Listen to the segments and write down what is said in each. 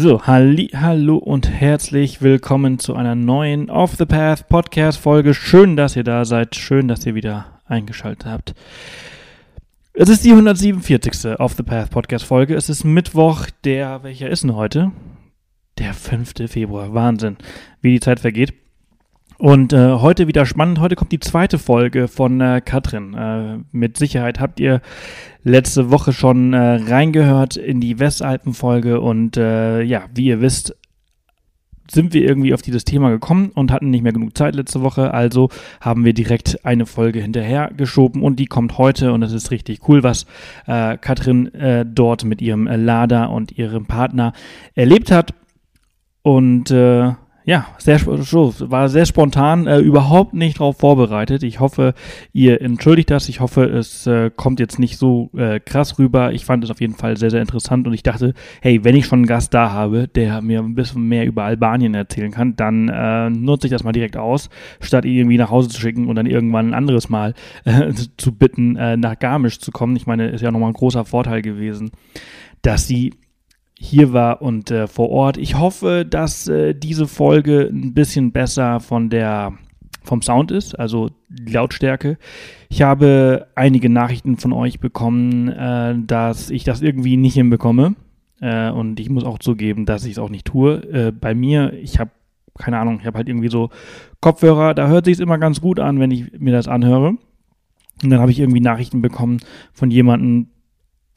So, halli, hallo und herzlich willkommen zu einer neuen Off the Path Podcast Folge. Schön, dass ihr da seid. Schön, dass ihr wieder eingeschaltet habt. Es ist die 147. Off the Path Podcast Folge. Es ist Mittwoch, der, welcher ist denn heute? Der 5. Februar. Wahnsinn, wie die Zeit vergeht. Und äh, heute wieder spannend. Heute kommt die zweite Folge von äh, Katrin. Äh, mit Sicherheit habt ihr letzte Woche schon äh, reingehört in die Westalpen-Folge. Und äh, ja, wie ihr wisst, sind wir irgendwie auf dieses Thema gekommen und hatten nicht mehr genug Zeit letzte Woche. Also haben wir direkt eine Folge hinterher geschoben und die kommt heute. Und es ist richtig cool, was äh, Katrin äh, dort mit ihrem äh, Lader und ihrem Partner erlebt hat. Und äh, ja, sehr, war sehr spontan, äh, überhaupt nicht darauf vorbereitet. Ich hoffe, ihr entschuldigt das. Ich hoffe, es äh, kommt jetzt nicht so äh, krass rüber. Ich fand es auf jeden Fall sehr, sehr interessant und ich dachte, hey, wenn ich schon einen Gast da habe, der mir ein bisschen mehr über Albanien erzählen kann, dann äh, nutze ich das mal direkt aus, statt ihn irgendwie nach Hause zu schicken und dann irgendwann ein anderes Mal äh, zu bitten, äh, nach Garmisch zu kommen. Ich meine, ist ja nochmal ein großer Vorteil gewesen, dass sie hier war und äh, vor Ort. Ich hoffe, dass äh, diese Folge ein bisschen besser von der vom Sound ist, also die Lautstärke. Ich habe einige Nachrichten von euch bekommen, äh, dass ich das irgendwie nicht hinbekomme. Äh, und ich muss auch zugeben, dass ich es auch nicht tue. Äh, bei mir, ich habe keine Ahnung, ich habe halt irgendwie so Kopfhörer, da hört sich es immer ganz gut an, wenn ich mir das anhöre. Und dann habe ich irgendwie Nachrichten bekommen von jemandem,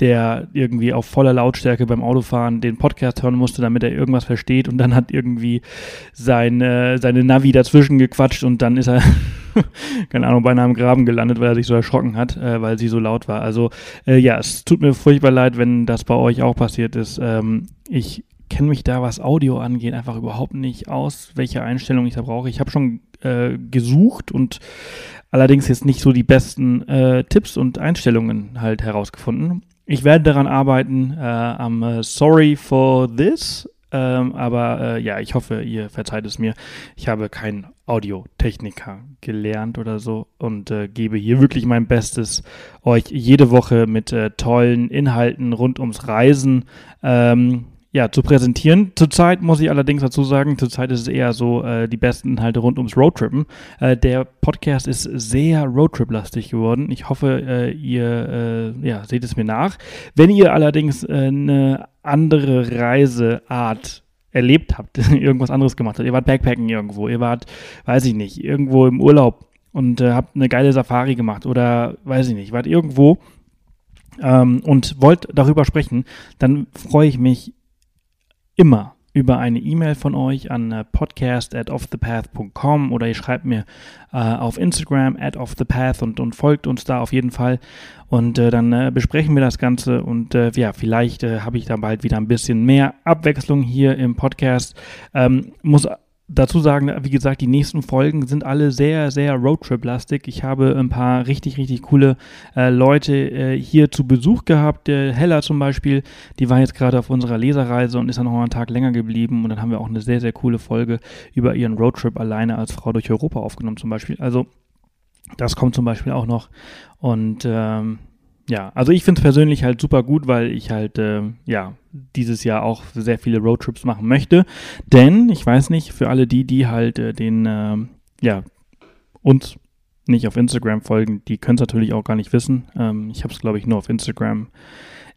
der irgendwie auf voller Lautstärke beim Autofahren den Podcast hören musste, damit er irgendwas versteht und dann hat irgendwie seine, seine Navi dazwischen gequatscht und dann ist er, keine Ahnung, beinahe im Graben gelandet, weil er sich so erschrocken hat, äh, weil sie so laut war. Also äh, ja, es tut mir furchtbar leid, wenn das bei euch auch passiert ist. Ähm, ich kenne mich da, was Audio angeht, einfach überhaupt nicht aus, welche Einstellung ich da brauche. Ich habe schon äh, gesucht und allerdings jetzt nicht so die besten äh, Tipps und Einstellungen halt herausgefunden. Ich werde daran arbeiten. Äh, I'm uh, sorry for this. Ähm, aber äh, ja, ich hoffe, ihr verzeiht es mir. Ich habe keinen Audiotechniker gelernt oder so und äh, gebe hier wirklich mein Bestes, euch jede Woche mit äh, tollen Inhalten rund ums Reisen ähm, ja, zu präsentieren. Zurzeit muss ich allerdings dazu sagen, zurzeit ist es eher so äh, die besten Inhalte rund ums Roadtrippen. Äh, der Podcast ist sehr Roadtrip-lastig geworden. Ich hoffe, äh, ihr äh, ja, seht es mir nach. Wenn ihr allerdings äh, eine andere Reiseart erlebt habt, irgendwas anderes gemacht habt, ihr wart Backpacken irgendwo, ihr wart, weiß ich nicht, irgendwo im Urlaub und äh, habt eine geile Safari gemacht oder weiß ich nicht, wart irgendwo ähm, und wollt darüber sprechen, dann freue ich mich immer über eine E-Mail von euch an äh, podcast at offthepath.com oder ihr schreibt mir äh, auf Instagram at offthepath und, und folgt uns da auf jeden Fall und äh, dann äh, besprechen wir das Ganze und äh, ja, vielleicht äh, habe ich dann bald wieder ein bisschen mehr Abwechslung hier im Podcast. Ähm, muss dazu sagen, wie gesagt, die nächsten Folgen sind alle sehr, sehr Roadtrip-lastig. Ich habe ein paar richtig, richtig coole äh, Leute äh, hier zu Besuch gehabt. Der Hella zum Beispiel, die war jetzt gerade auf unserer Leserreise und ist dann noch einen Tag länger geblieben. Und dann haben wir auch eine sehr, sehr coole Folge über ihren Roadtrip alleine als Frau durch Europa aufgenommen zum Beispiel. Also das kommt zum Beispiel auch noch. Und ähm, ja, also ich finde es persönlich halt super gut, weil ich halt, äh, ja, dieses Jahr auch sehr viele Roadtrips machen möchte. Denn, ich weiß nicht, für alle die, die halt äh, den, äh, ja, uns nicht auf Instagram folgen, die können es natürlich auch gar nicht wissen. Ähm, ich habe es, glaube ich, nur auf Instagram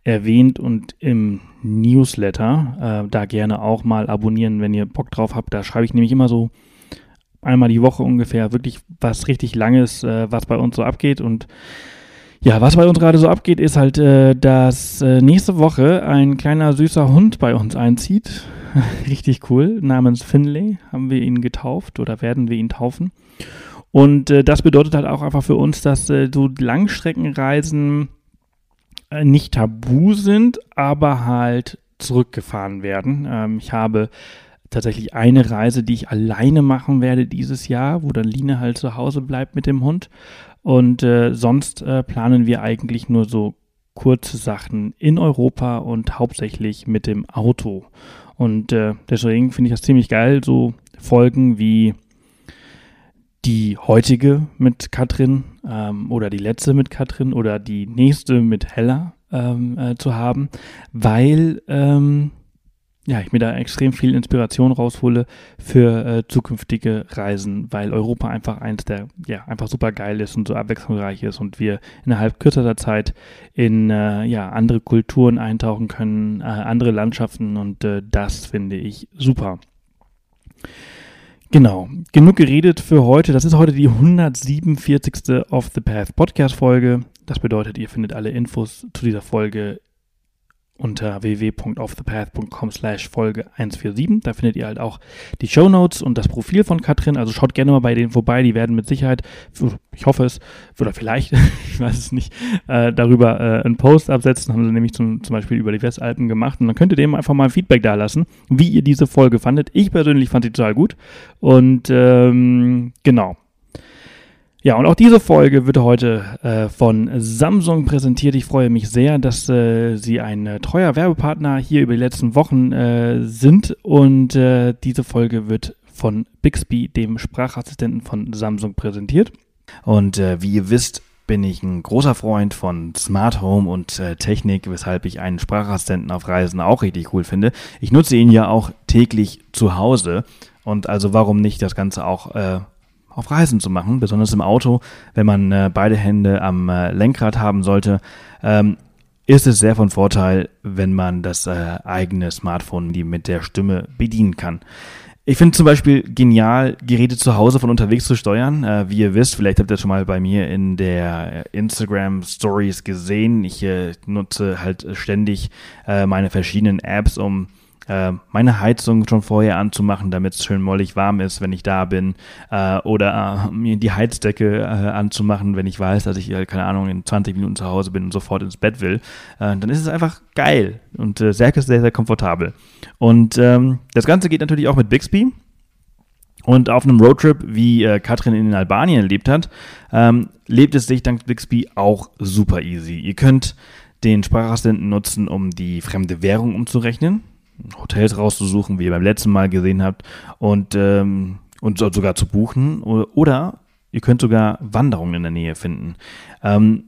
erwähnt und im Newsletter. Äh, da gerne auch mal abonnieren, wenn ihr Bock drauf habt. Da schreibe ich nämlich immer so einmal die Woche ungefähr wirklich was richtig Langes, äh, was bei uns so abgeht und ja, was bei uns gerade so abgeht, ist halt, äh, dass äh, nächste Woche ein kleiner süßer Hund bei uns einzieht. Richtig cool. Namens Finlay haben wir ihn getauft oder werden wir ihn taufen. Und äh, das bedeutet halt auch einfach für uns, dass äh, so Langstreckenreisen äh, nicht tabu sind, aber halt zurückgefahren werden. Ähm, ich habe tatsächlich eine Reise, die ich alleine machen werde dieses Jahr, wo dann Line halt zu Hause bleibt mit dem Hund. Und äh, sonst äh, planen wir eigentlich nur so kurze Sachen in Europa und hauptsächlich mit dem Auto. Und äh, deswegen finde ich das ziemlich geil, so Folgen wie die heutige mit Katrin ähm, oder die letzte mit Katrin oder die nächste mit Hella ähm, äh, zu haben, weil ähm, ja, ich mir da extrem viel Inspiration raushole für äh, zukünftige Reisen, weil Europa einfach eins der, ja, einfach super geil ist und so abwechslungsreich ist und wir innerhalb kürzester Zeit in, äh, ja, andere Kulturen eintauchen können, äh, andere Landschaften und äh, das finde ich super. Genau, genug geredet für heute. Das ist heute die 147. Off the Path Podcast Folge. Das bedeutet, ihr findet alle Infos zu dieser Folge unter www.offthepath.com slash Folge 147. Da findet ihr halt auch die Show Notes und das Profil von Katrin. Also schaut gerne mal bei denen vorbei. Die werden mit Sicherheit, ich hoffe es, oder vielleicht, ich weiß es nicht, äh, darüber äh, einen Post absetzen. Haben sie nämlich zum, zum Beispiel über die Westalpen gemacht. Und dann könnt ihr dem einfach mal ein Feedback da lassen, wie ihr diese Folge fandet. Ich persönlich fand sie total gut. Und ähm, genau, ja, und auch diese Folge wird heute äh, von Samsung präsentiert. Ich freue mich sehr, dass äh, sie ein äh, treuer Werbepartner hier über die letzten Wochen äh, sind. Und äh, diese Folge wird von Bixby, dem Sprachassistenten von Samsung, präsentiert. Und äh, wie ihr wisst, bin ich ein großer Freund von Smart Home und äh, Technik, weshalb ich einen Sprachassistenten auf Reisen auch richtig cool finde. Ich nutze ihn ja auch täglich zu Hause und also warum nicht das Ganze auch äh, auf Reisen zu machen, besonders im Auto, wenn man äh, beide Hände am äh, Lenkrad haben sollte, ähm, ist es sehr von Vorteil, wenn man das äh, eigene Smartphone die mit der Stimme bedienen kann. Ich finde zum Beispiel genial, Geräte zu Hause von unterwegs zu steuern. Äh, wie ihr wisst, vielleicht habt ihr schon mal bei mir in der äh, Instagram Stories gesehen. Ich äh, nutze halt ständig äh, meine verschiedenen Apps, um äh, meine Heizung schon vorher anzumachen, damit es schön mollig warm ist, wenn ich da bin. Äh, oder äh, mir die Heizdecke äh, anzumachen, wenn ich weiß, dass ich, äh, keine Ahnung, in 20 Minuten zu Hause bin und sofort ins Bett will. Äh, dann ist es einfach geil und äh, sehr, sehr, sehr komfortabel. Und ähm, das Ganze geht natürlich auch mit Bixby. Und auf einem Roadtrip, wie äh, Katrin in Albanien erlebt hat, ähm, lebt es sich dank Bixby auch super easy. Ihr könnt den Sprachassistenten nutzen, um die fremde Währung umzurechnen. Hotels rauszusuchen, wie ihr beim letzten Mal gesehen habt, und, ähm, und sogar zu buchen. Oder ihr könnt sogar Wanderungen in der Nähe finden. Ähm,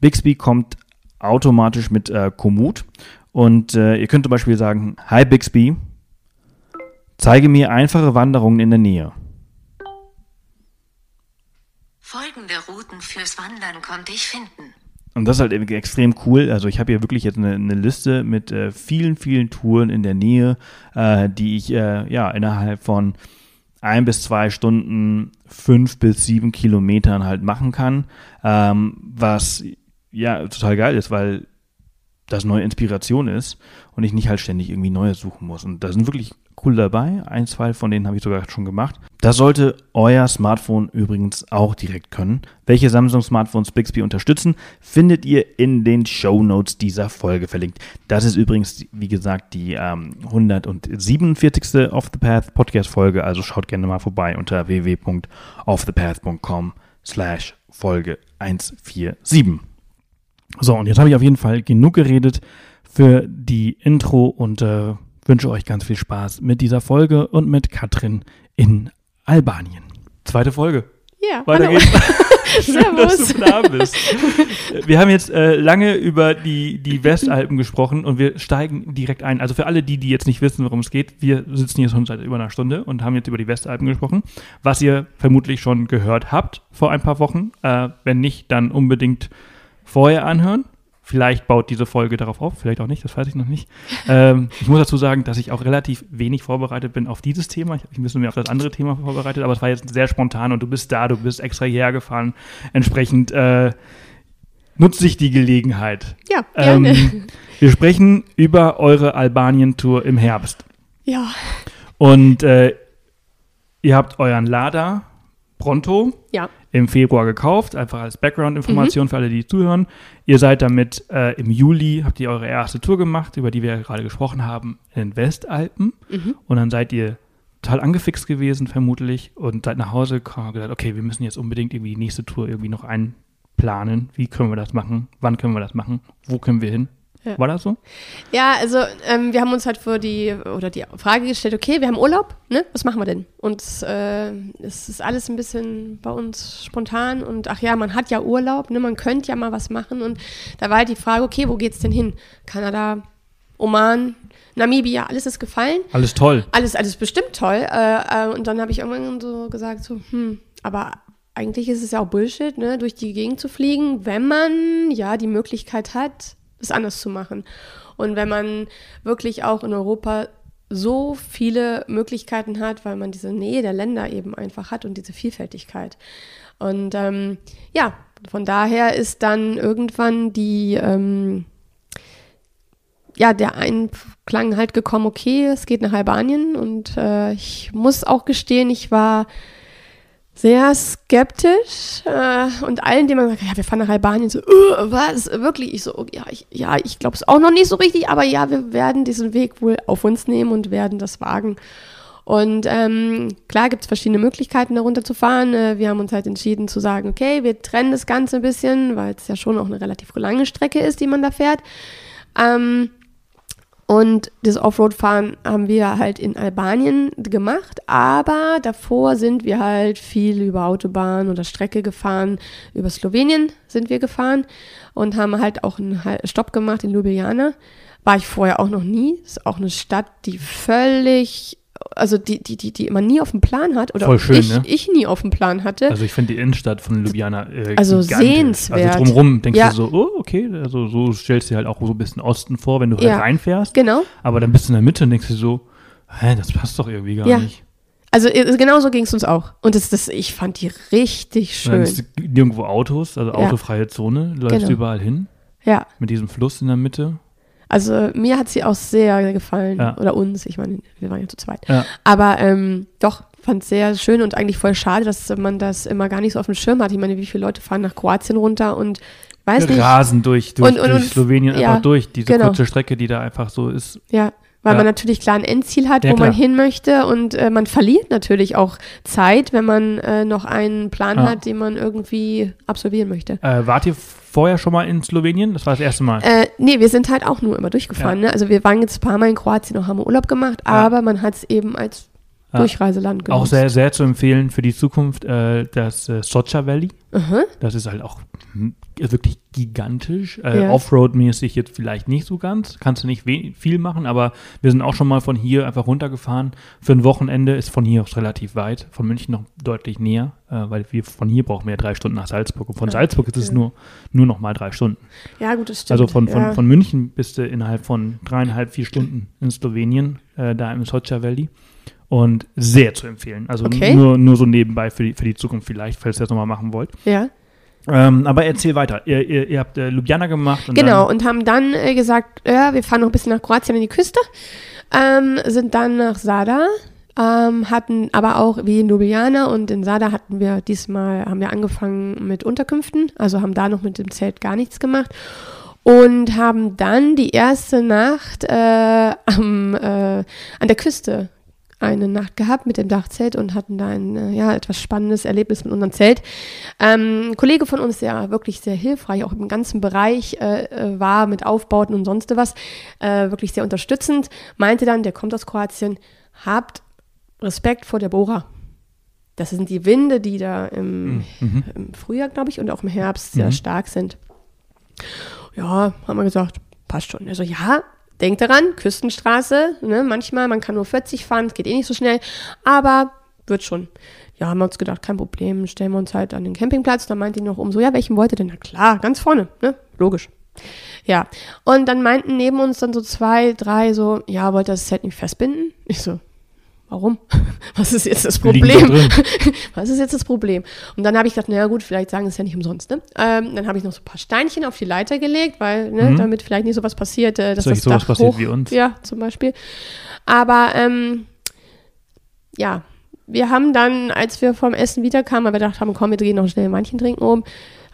Bixby kommt automatisch mit äh, Komoot und äh, ihr könnt zum Beispiel sagen, Hi Bixby, zeige mir einfache Wanderungen in der Nähe. Folgende Routen fürs Wandern konnte ich finden. Und das ist halt extrem cool. Also ich habe hier wirklich jetzt eine, eine Liste mit äh, vielen, vielen Touren in der Nähe, äh, die ich äh, ja innerhalb von ein bis zwei Stunden fünf bis sieben Kilometern halt machen kann. Ähm, was ja total geil ist, weil das neue Inspiration ist und ich nicht halt ständig irgendwie Neues suchen muss. Und da sind wirklich cool dabei. Ein, zwei von denen habe ich sogar schon gemacht. Das sollte euer Smartphone übrigens auch direkt können. Welche Samsung Smartphones Bixby unterstützen, findet ihr in den Show Notes dieser Folge verlinkt. Das ist übrigens, wie gesagt, die ähm, 147. Off the Path Podcast Folge. Also schaut gerne mal vorbei unter www.offthepath.com slash Folge 147. So, und jetzt habe ich auf jeden Fall genug geredet für die Intro und äh, wünsche euch ganz viel Spaß mit dieser Folge und mit Katrin in Albanien. Zweite Folge. Ja, Weiter hallo. geht's. Schön, dass Servus. du da bist. Wir haben jetzt äh, lange über die, die Westalpen gesprochen und wir steigen direkt ein. Also für alle die, die jetzt nicht wissen, worum es geht, wir sitzen hier schon seit über einer Stunde und haben jetzt über die Westalpen gesprochen, was ihr vermutlich schon gehört habt vor ein paar Wochen. Äh, wenn nicht, dann unbedingt vorher anhören. Vielleicht baut diese Folge darauf auf, vielleicht auch nicht, das weiß ich noch nicht. Ähm, ich muss dazu sagen, dass ich auch relativ wenig vorbereitet bin auf dieses Thema. Ich habe mich ein bisschen mehr auf das andere Thema vorbereitet, aber es war jetzt sehr spontan und du bist da, du bist extra hierher gefahren. Entsprechend äh, nutze ich die Gelegenheit. Ja, gerne. Ähm, wir sprechen über eure Albanien-Tour im Herbst. ja, Und äh, ihr habt euren Lada Pronto ja, im Februar gekauft, einfach als Background-Information für alle, die zuhören. Ihr seid damit äh, im Juli, habt ihr eure erste Tour gemacht, über die wir ja gerade gesprochen haben, in den Westalpen. Mhm. Und dann seid ihr total angefixt gewesen, vermutlich, und seid nach Hause gekommen und gesagt, okay, wir müssen jetzt unbedingt irgendwie die nächste Tour irgendwie noch einplanen. Wie können wir das machen? Wann können wir das machen? Wo können wir hin? Ja. War das so? Ja, also ähm, wir haben uns halt vor die oder die Frage gestellt, okay, wir haben Urlaub, ne? Was machen wir denn? Und äh, es ist alles ein bisschen bei uns spontan und ach ja, man hat ja Urlaub, ne? Man könnte ja mal was machen und da war halt die Frage, okay, wo geht's denn hin? Kanada, Oman, Namibia, alles ist gefallen. Alles toll. Alles, alles bestimmt toll. Äh, äh, und dann habe ich irgendwann so gesagt, so, hm, aber eigentlich ist es ja auch Bullshit, ne, durch die Gegend zu fliegen, wenn man ja die Möglichkeit hat, es anders zu machen. Und wenn man wirklich auch in Europa so viele Möglichkeiten hat, weil man diese Nähe der Länder eben einfach hat und diese Vielfältigkeit. Und ähm, ja, von daher ist dann irgendwann die, ähm, ja, der Einklang halt gekommen, okay, es geht nach Albanien und äh, ich muss auch gestehen, ich war sehr skeptisch äh, und allen, die man sagt, ja, wir fahren nach Albanien, so, uh, was, wirklich? Ich so, okay, ja, ich, ja, ich glaube es auch noch nicht so richtig, aber ja, wir werden diesen Weg wohl auf uns nehmen und werden das wagen. Und ähm, klar gibt es verschiedene Möglichkeiten, da runterzufahren. Äh, wir haben uns halt entschieden zu sagen, okay, wir trennen das Ganze ein bisschen, weil es ja schon auch eine relativ lange Strecke ist, die man da fährt. Ähm, und das Offroad-Fahren haben wir halt in Albanien gemacht, aber davor sind wir halt viel über Autobahn oder Strecke gefahren. Über Slowenien sind wir gefahren und haben halt auch einen Stopp gemacht in Ljubljana. War ich vorher auch noch nie. Ist auch eine Stadt, die völlig also die, die, die, die man nie auf dem Plan hat oder Voll schön, ich, ne? ich nie auf dem Plan hatte. Also ich finde die Innenstadt von Ljubljana äh, Also gigantisch. sehenswert. Also drumherum denkst Ja. du so, oh, okay, also so stellst du dir halt auch so ein bisschen Osten vor, wenn du halt Ja. reinfährst. genau. Aber dann bist du in der Mitte und denkst dir so, hä, das passt doch irgendwie gar Ja. nicht. Also äh, genau so ging es uns auch. Und das, das, ich fand die richtig Dann schön. ist nirgendwo Autos, also autofreie Zone, du läufst Genau. überall hin Ja. mit diesem Fluss in der Mitte. Also mir hat sie auch sehr gefallen. Ja. Oder uns, ich meine, wir waren ja zu zweit. Ja. Aber ähm, doch, fand es sehr schön und eigentlich voll schade, dass man das immer gar nicht so auf dem Schirm hat. Ich meine, wie viele Leute fahren nach Kroatien runter und weiß nicht. Rasen durch, durch, Und- und- durch Slowenien ja, einfach durch. Diese genau. kurze Strecke, die da einfach so ist. Ja, weil Ja. man natürlich klar ein Endziel hat, Ja, wo man klar. hin möchte und äh, man verliert natürlich auch Zeit, wenn man äh, noch einen Plan Ja. hat, den man irgendwie absolvieren möchte. Äh, wart ihr vorher schon mal in Slowenien? Das war das erste Mal. Äh, nee, wir sind halt auch nur immer durchgefahren. Ne? Also wir waren jetzt ein paar Mal in Kroatien und haben Urlaub gemacht, aber man hat es eben als. Durchreiseland genutzt. Auch sehr, sehr zu empfehlen für die Zukunft, äh, das äh, Socha Valley. Aha. Das ist halt auch wirklich gigantisch. Äh, Ja. Offroad-mäßig jetzt vielleicht nicht so ganz. Kannst du nicht viel machen, aber wir sind auch schon mal von hier einfach runtergefahren. Für ein Wochenende ist von hier aus relativ weit. Von München noch deutlich näher, äh, weil wir von hier brauchen wir ja drei Stunden nach Salzburg. Und von Ja. Salzburg ist es Ja. nur, nur noch mal drei Stunden. Ja, gut, das stimmt. Also von, von, von München bist du innerhalb von dreieinhalb, vier Stunden in Slowenien, äh, da im Socha Valley. Und sehr zu empfehlen. Also Okay. nur, nur so nebenbei für die, für die Zukunft vielleicht, falls ihr das nochmal machen wollt. ja. Ähm, aber erzähl weiter. Ihr, ihr, ihr habt äh, Ljubljana gemacht. Und Genau, und haben dann äh, gesagt, ja, wir fahren noch ein bisschen nach Kroatien an die Küste, ähm, sind dann nach Sada, ähm, hatten aber auch wie in Ljubljana und in Sada hatten wir diesmal, haben wir angefangen mit Unterkünften, also haben da noch mit dem Zelt gar nichts gemacht und haben dann die erste Nacht äh, am, äh, an der Küste eine Nacht gehabt mit dem Dachzelt und hatten da ein äh, ja, etwas spannendes Erlebnis mit unserem Zelt. Ähm, ein Kollege von uns, der wirklich sehr hilfreich auch im ganzen Bereich äh, äh, war mit Aufbauten und sonst was, äh, wirklich sehr unterstützend, meinte dann, der kommt aus Kroatien, habt Respekt vor der Bohra. Das sind die Winde, die da im, Mhm. im Frühjahr, glaube ich, und auch im Herbst sehr Mhm. stark sind. Ja, haben wir gesagt, passt schon. Also ja, denkt daran, Küstenstraße, ne, manchmal, man kann nur 40 fahren, es geht eh nicht so schnell, aber wird schon. Ja, haben wir uns gedacht, kein Problem, stellen wir uns halt an den Campingplatz. Dann meinte die noch um so, ja, welchen wollt ihr denn? Na klar, ganz vorne, ne, logisch. Ja, und dann meinten neben uns dann so zwei, drei so, ja, wollt ihr das Zelt nicht festbinden? Ich so, warum? Was ist jetzt das Problem? Was ist jetzt das Problem? Und dann habe ich gedacht, naja gut, vielleicht sagen es ja nicht umsonst. Ne? Ähm, dann habe ich noch so ein paar Steinchen auf die Leiter gelegt, weil, ne, Mhm. damit vielleicht nicht sowas passiert, äh, dass das sowas Dach passiert hoch, wie uns. Ja, zum Beispiel. Aber ähm, ja, wir haben dann, als wir vom Essen wiederkamen, weil wir gedacht haben, komm, wir gehen noch schnell ein Weinchen trinken oben,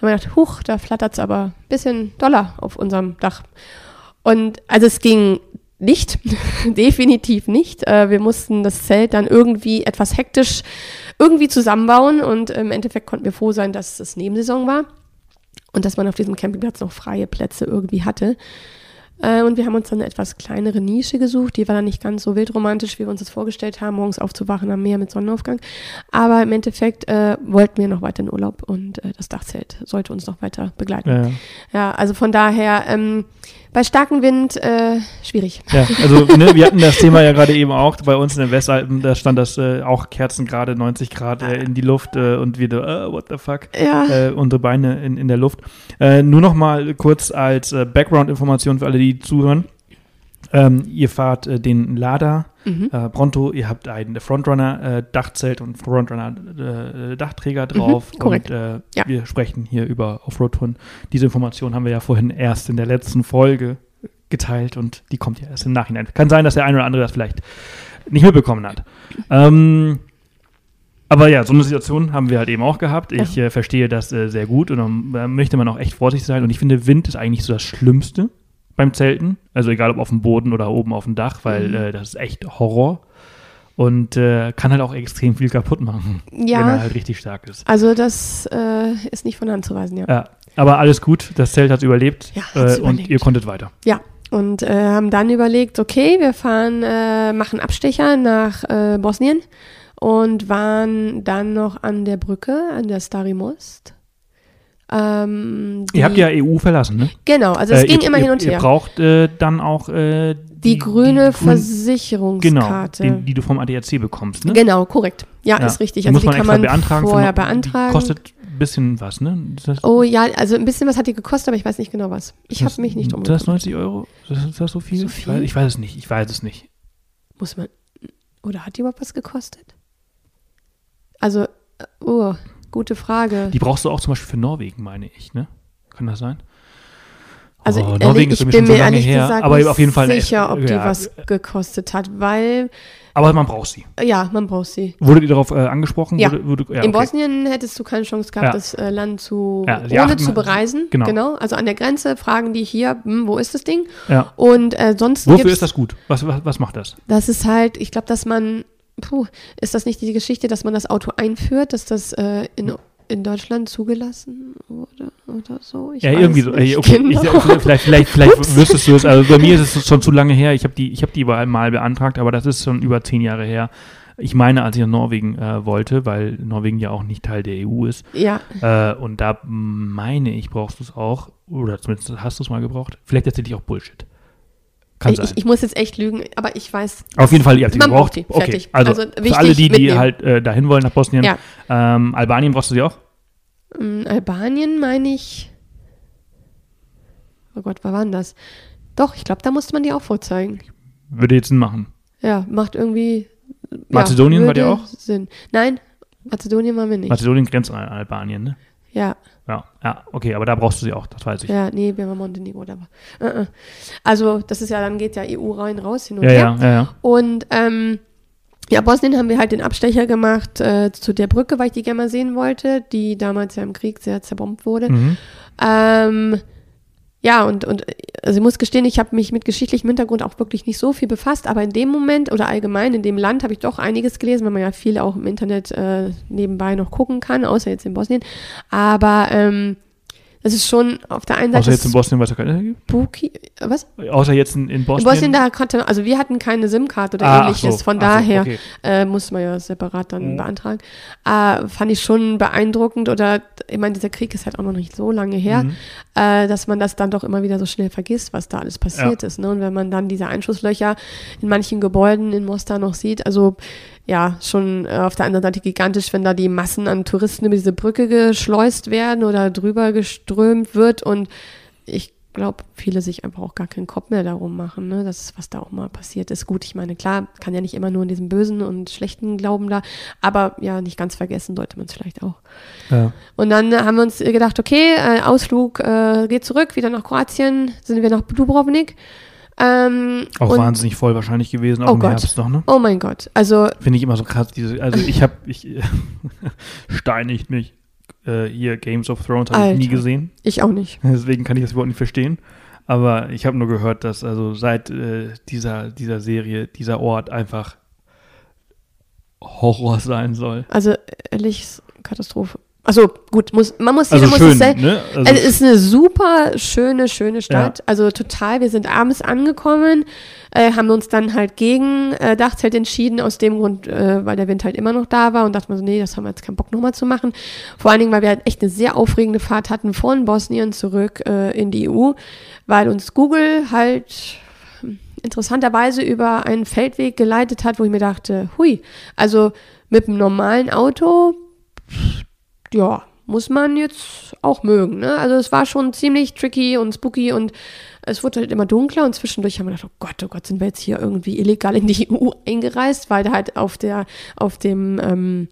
haben wir gedacht, huch, da flattert es aber ein bisschen doller auf unserem Dach. Und also es ging nicht, definitiv nicht. Äh, wir mussten das Zelt dann irgendwie etwas hektisch irgendwie zusammenbauen und im Endeffekt konnten wir froh sein, dass es Nebensaison war und dass man auf diesem Campingplatz noch freie Plätze irgendwie hatte. Äh, und wir haben uns dann eine etwas kleinere Nische gesucht. Die war dann nicht ganz so wildromantisch, wie wir uns das vorgestellt haben, morgens aufzuwachen am Meer mit Sonnenaufgang. Aber im Endeffekt äh, wollten wir noch weiter in Urlaub und äh, das Dachzelt sollte uns noch weiter begleiten. Ja, Ja, also von daher, ähm, bei starkem Wind äh, schwierig. ja. also ne, wir hatten das Thema ja gerade eben auch bei uns in den Westalpen, da stand das äh, auch Kerzen gerade 90 Grad äh, in die Luft äh, und wir, da, äh, what the fuck, Ja. äh, unsere Beine in, in der Luft. Nur noch mal kurz als Background-Information für alle, die zuhören. Ähm, ihr fahrt äh, den Lada Mhm. äh, Pronto, ihr habt ein Frontrunner äh, Dachzelt und Frontrunner äh, Dachträger drauf Mhm, korrekt. und äh, Ja. wir sprechen hier über Offroad-Touren. Diese Information haben wir ja vorhin erst in der letzten Folge geteilt und die kommt ja erst im Nachhinein. Kann sein, dass der eine oder andere das vielleicht nicht mitbekommen hat. Ähm, aber ja, so eine Situation haben wir halt eben auch gehabt. Ich äh, verstehe das äh, sehr gut und dann äh, möchte man auch echt vorsichtig sein. Und ich finde, Wind ist eigentlich so das Schlimmste beim Zelten. Also egal ob auf dem Boden oder oben auf dem Dach, weil Mhm. äh, das ist echt Horror. Und äh, kann halt auch extrem viel kaputt machen, wenn er Ja, halt richtig stark ist. also das äh, ist nicht von Hand zu weisen, ja. Ja, aber alles gut, das Zelt hat überlebt, Ja, äh, und überlebt. ihr konntet weiter. Ja, und äh, haben dann überlegt, okay, wir fahren, äh, machen Abstecher nach Bosnien und waren dann noch an der Brücke, an der Stari Most. Ähm, die, Ihr habt ja EU verlassen, ne? Genau, also es Äh, ging ihr, immer ihr, hin und Ihr her. braucht äh, dann auch äh, Die, grüne grün- Versicherungskarte. Genau, die, die du vom ADAC bekommst, ne? Genau, korrekt. Ja, Ja. ist richtig. Die Also muss die man kann extra man beantragen. vorher beantragen. Die kostet ein bisschen was, ne? Das, oh ja, also ein bisschen was hat die gekostet, aber ich weiß nicht genau was. Ich habe mich nicht Ist das gekümmert. 90 Euro? Ist das, ist das so viel? So Ich, viel? weiß, ich weiß es nicht. Ich weiß es nicht. Muss man. Oder hat die überhaupt was gekostet? Also, äh, oh, gute Frage. Die brauchst du auch zum Beispiel für Norwegen, meine ich, ne? Kann das sein? Also Oh, ehrlich, Norwegen ist ich mich bin schon so mir lange ehrlich her, gesagt aber nicht auf jeden Fall eine- sicher, ob die ja, was gekostet hat, weil, Aber man braucht sie. äh, ja, man braucht sie. Wurdet ihr darauf äh, angesprochen? Ja. Wurde, wurde, ja In okay. Bosnien hättest du keine Chance gehabt, Ja. das äh, Land zu, ohne achten- zu bereisen. genau. Also an der Grenze fragen die hier, hm, wo ist das Ding? Ja. Und äh, sonst Wofür ist das gut? Was, was, was macht das? Das ist halt, ich glaube, dass man, puh, ist das nicht die Geschichte, dass man das Auto einführt, dass das äh, in, in Deutschland zugelassen wurde oder so? Ich ja, irgendwie so. nicht okay, genau. ich, vielleicht vielleicht, vielleicht wüsstest du es. Also bei mir ist es schon zu lange her. Ich habe die, ich hab die überall mal beantragt, aber das ist schon über zehn Jahre her. Ich meine, als ich nach Norwegen äh, wollte, weil Norwegen ja auch nicht Teil der EU ist. ja, Äh, und da meine ich, brauchst du es auch. Oder zumindest hast du es mal gebraucht. Vielleicht erzähle ich auch Bullshit. Ich, ich, muss jetzt echt lügen, aber ich weiß. Auf jeden Fall, ihr habt sie gebraucht. braucht die, okay, also, Also für wichtig, alle die, die mitnehmen. halt äh, dahin wollen nach Bosnien. Ja. Ähm, Albanien brauchst du sie auch? Ähm, Albanien meine ich. Oh Gott, wo war denn das? Doch, ich glaube, da musste man die auch vorzeigen. Würde jetzt Sinn machen. Ja, macht irgendwie. Mazedonien ja, war die auch? Sinn. Nein, Mazedonien waren wir nicht. Mazedonien grenzt an Albanien, ne? ja, Ja, ja, okay, aber da brauchst du sie auch, das weiß ich. ja, nee, wir waren Montenegro, da war. Äh, äh. Also, das ist ja, dann geht ja EU rein, raus, hin und Ja, her. ja, ja, ja. Und ähm, ja, Bosnien haben wir halt den Abstecher gemacht äh, zu der Brücke, weil ich die gerne mal sehen wollte, die damals ja im Krieg sehr zerbombt wurde. Mhm. Ähm, ja, und, und also ich muss gestehen, ich habe mich mit geschichtlichem Hintergrund auch wirklich nicht so viel befasst, aber in dem Moment oder allgemein in dem Land habe ich doch einiges gelesen, weil man ja viel auch im Internet äh, nebenbei noch gucken kann, außer jetzt in Bosnien. Aber ähm, das ist schon auf der einen Seite Außer jetzt in Bosnien, was es keine gibt. spooky. Was? Außer jetzt in, in In Bosnien. Bosnien, da konnte, also wir hatten keine SIM-Karte oder Ah, ähnliches, so, von ach so, daher okay. äh, muss man ja separat dann Mhm. beantragen. Äh, fand ich schon beeindruckend oder ich meine, dieser Krieg ist halt auch noch nicht so lange her, Mhm. äh, dass man das dann doch immer wieder so schnell vergisst, was da alles passiert ist. Ne? Und wenn man dann diese Einschusslöcher in manchen Gebäuden in Mostar noch sieht, also ja, schon äh, auf der anderen Seite gigantisch, wenn da die Massen an Touristen über diese Brücke geschleust werden oder drüber geströmt wird und ich glaube, viele sich einfach auch gar keinen Kopf mehr darum machen, ne, das, was da auch mal passiert ist. Gut, ich meine, klar, kann ja nicht immer nur in diesem bösen und schlechten Glauben da, aber ja, nicht ganz vergessen sollte man es vielleicht auch. Ja. Und dann haben wir uns gedacht, okay, äh, Ausflug äh, geht zurück, wieder nach Kroatien, sind wir nach Dubrovnik. Ähm, Auch wahnsinnig voll wahrscheinlich gewesen, auch Oh im Gott. Herbst noch, ne? Oh mein Gott, also Finde ich immer so krass. Diese, also ich habe, ich steinigt mich. Äh, hier Games of Thrones habe ich nie gesehen. ich auch nicht. Deswegen kann ich das überhaupt nicht verstehen. Aber ich habe nur gehört, dass also seit äh, dieser, dieser Serie dieser Ort einfach Horror sein soll. Also ehrlich, Katastrophe. Also gut, muss, man muss, Also jeder schön, muss es sel- ne? Also- Also es ist eine super schöne, schöne Stadt. Also total, wir sind abends angekommen, äh, haben uns dann halt gegen äh, Dachzelt entschieden, aus dem Grund, äh, weil der Wind halt immer noch da war und dachten wir so, nee, das haben wir jetzt keinen Bock nochmal zu machen. Vor allen Dingen, weil wir halt echt eine sehr aufregende Fahrt hatten von Bosnien zurück äh, in die EU, weil uns Google halt interessanterweise über einen Feldweg geleitet hat, wo ich mir dachte, hui, also mit einem normalen Auto ja, muss man jetzt auch mögen. Ne? Also es war schon ziemlich tricky und spooky und es wurde halt immer dunkler und zwischendurch haben wir gedacht, oh Gott, oh Gott, sind wir jetzt hier irgendwie illegal in die EU eingereist, weil da halt auf der, auf dem ähm,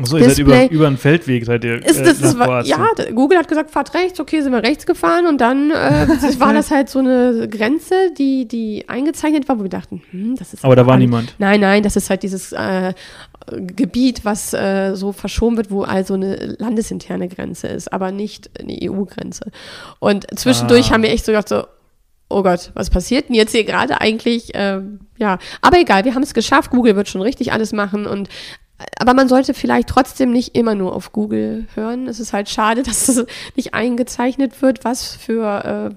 Achso, ihr seid über, über einen Feldweg, seid ihr ist äh, das, das war, ja, Google hat gesagt, fahrt rechts, okay, sind wir rechts gefahren und dann äh, war das halt so eine Grenze, die, die eingezeichnet war, wo wir dachten, hm, das ist Aber da war an- niemand. Nein, nein, das ist halt dieses äh, Gebiet, was äh, so verschoben wird, wo also eine landesinterne Grenze ist, aber nicht eine EU-Grenze. Und zwischendurch Ah. haben wir echt so gedacht, so, oh Gott, was passiert denn jetzt hier gerade eigentlich? Ähm, ja, aber egal, wir haben es geschafft. Google wird schon richtig alles machen und aber man sollte vielleicht trotzdem nicht immer nur auf Google hören. Es ist halt schade, dass es nicht eingezeichnet wird, was für äh,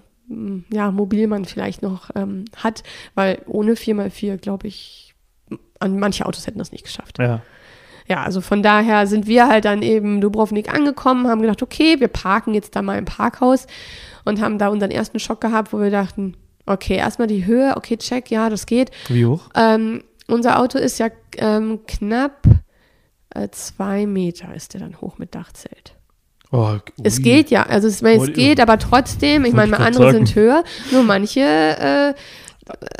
ja, mobil man vielleicht noch ähm, hat, weil ohne 4x4, glaube ich, an manche Autos hätten das nicht geschafft. Ja. Ja, also von daher sind wir halt dann eben Dubrovnik angekommen, haben gedacht, okay, wir parken jetzt da mal im Parkhaus und haben da unseren ersten Schock gehabt, wo wir dachten, okay, erstmal die Höhe, okay, check, ja, das geht. Wie hoch? Ähm, unser Auto ist ja ähm, knapp äh, zwei Meter ist der dann hoch mit Dachzelt. Oh, Es geht ja, also es, es geht, aber trotzdem, ich meine, andere sagen. sind höher, nur manche äh,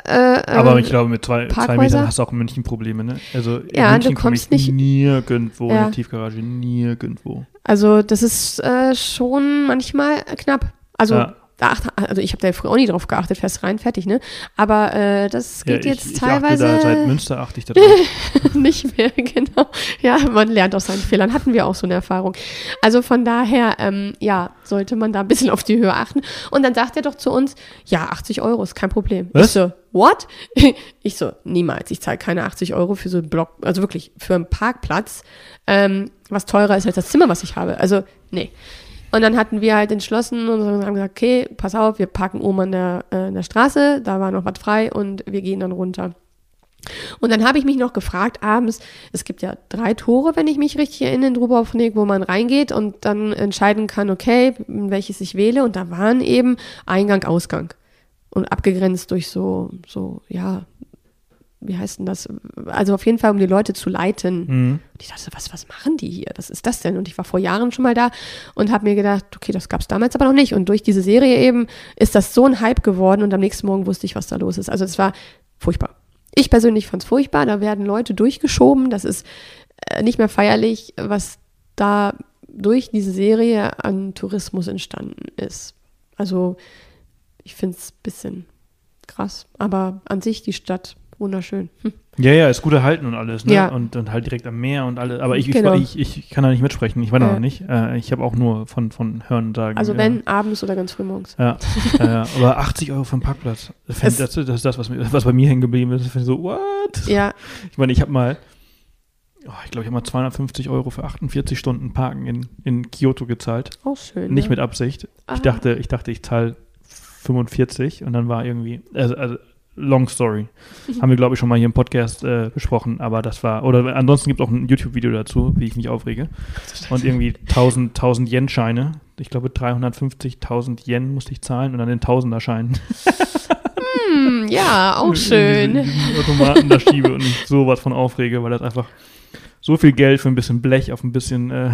äh, Aber ähm, ich glaube, mit zwei, zwei? Metern hast du auch in München Probleme, ne? Also in Ja, München du komm kommst ich nicht- nirgendwo in Ja. eine Tiefgarage, nirgendwo. Also das ist äh, schon manchmal knapp. Also Ja. Also ich habe da früher auch nie drauf geachtet, fest rein, fertig, ne? Aber äh, das geht ja, jetzt ich, teilweise Ich achte da, seit Münster achte ich da drauf. nicht mehr, genau. Ja, man lernt aus seinen Fehlern. Hatten wir auch so eine Erfahrung. Also von daher, ähm, ja, sollte man da ein bisschen auf die Höhe achten. Und dann sagt er doch zu uns, ja, 80 Euro ist kein Problem. Was? Ich so, what? Ich so, niemals. Ich zahle keine 80 Euro für so einen Block, also wirklich für einen Parkplatz, ähm, was teurer ist als das Zimmer, was ich habe. Also, nee. Und dann hatten wir halt entschlossen und haben gesagt, okay, pass auf, wir parken oben an der, äh, der Straße, da war noch was frei und wir gehen dann runter. Und dann habe ich mich noch gefragt, abends, es gibt ja drei Tore, wenn ich mich richtig erinnere, in Dubrovnik, wo man reingeht und dann entscheiden kann, okay, welches ich wähle. Und da waren eben Eingang, Ausgang. Und abgegrenzt durch so, so, ja, wie heißt denn das? Also auf jeden Fall, um die Leute zu leiten. Mhm. Und ich dachte, was, was machen die hier? Was ist das denn? Und ich war vor Jahren schon mal da und habe mir gedacht, okay, das gab es damals aber noch nicht. Und durch diese Serie eben ist das so ein Hype geworden und am nächsten Morgen wusste ich, was da los ist. Also es war furchtbar. Ich persönlich fand es furchtbar. Da werden Leute durchgeschoben. Das ist äh, nicht mehr feierlich, was da durch diese Serie an Tourismus entstanden ist. Also ich finde es ein bisschen krass. Aber an sich die Stadt wunderschön. Hm. Ja, ja, ist gut erhalten und alles, ne? Ja. Und, und halt direkt am Meer und alles. Aber ich, Genau. ich, ich, ich kann da nicht mitsprechen. Ich war da Ja. noch nicht. Äh, ich habe auch nur von, von Hören und Sagen. Also wenn, abends oder ganz früh morgens. Ja, ja, ja. aber 80 Euro für einen Parkplatz. Das, das, ist das, was, was bei mir hängen geblieben ist. Ich finde so, what? Ja, Ich meine, ich habe mal, oh, ich glaube, ich habe mal 250 Euro für 48 Stunden Parken in, in Kyoto gezahlt. auch schön. Nicht ne? mit Absicht. Ah. Ich dachte, ich dachte, ich zahle 45 und dann war irgendwie, also, also long story. Haben wir, glaube ich, schon mal hier im Podcast äh, besprochen, aber das war, oder ansonsten gibt es auch ein YouTube-Video dazu, wie ich mich aufrege. Und irgendwie 1000, 1000 Yen-Scheine. Ich glaube, 350.000 Yen musste ich zahlen und dann in Tausender-Scheinen. Hm, ja, auch schön. In diesen Automaten da schiebe und mich sowas von aufrege, weil das einfach so viel Geld für ein bisschen Blech auf ein bisschen äh,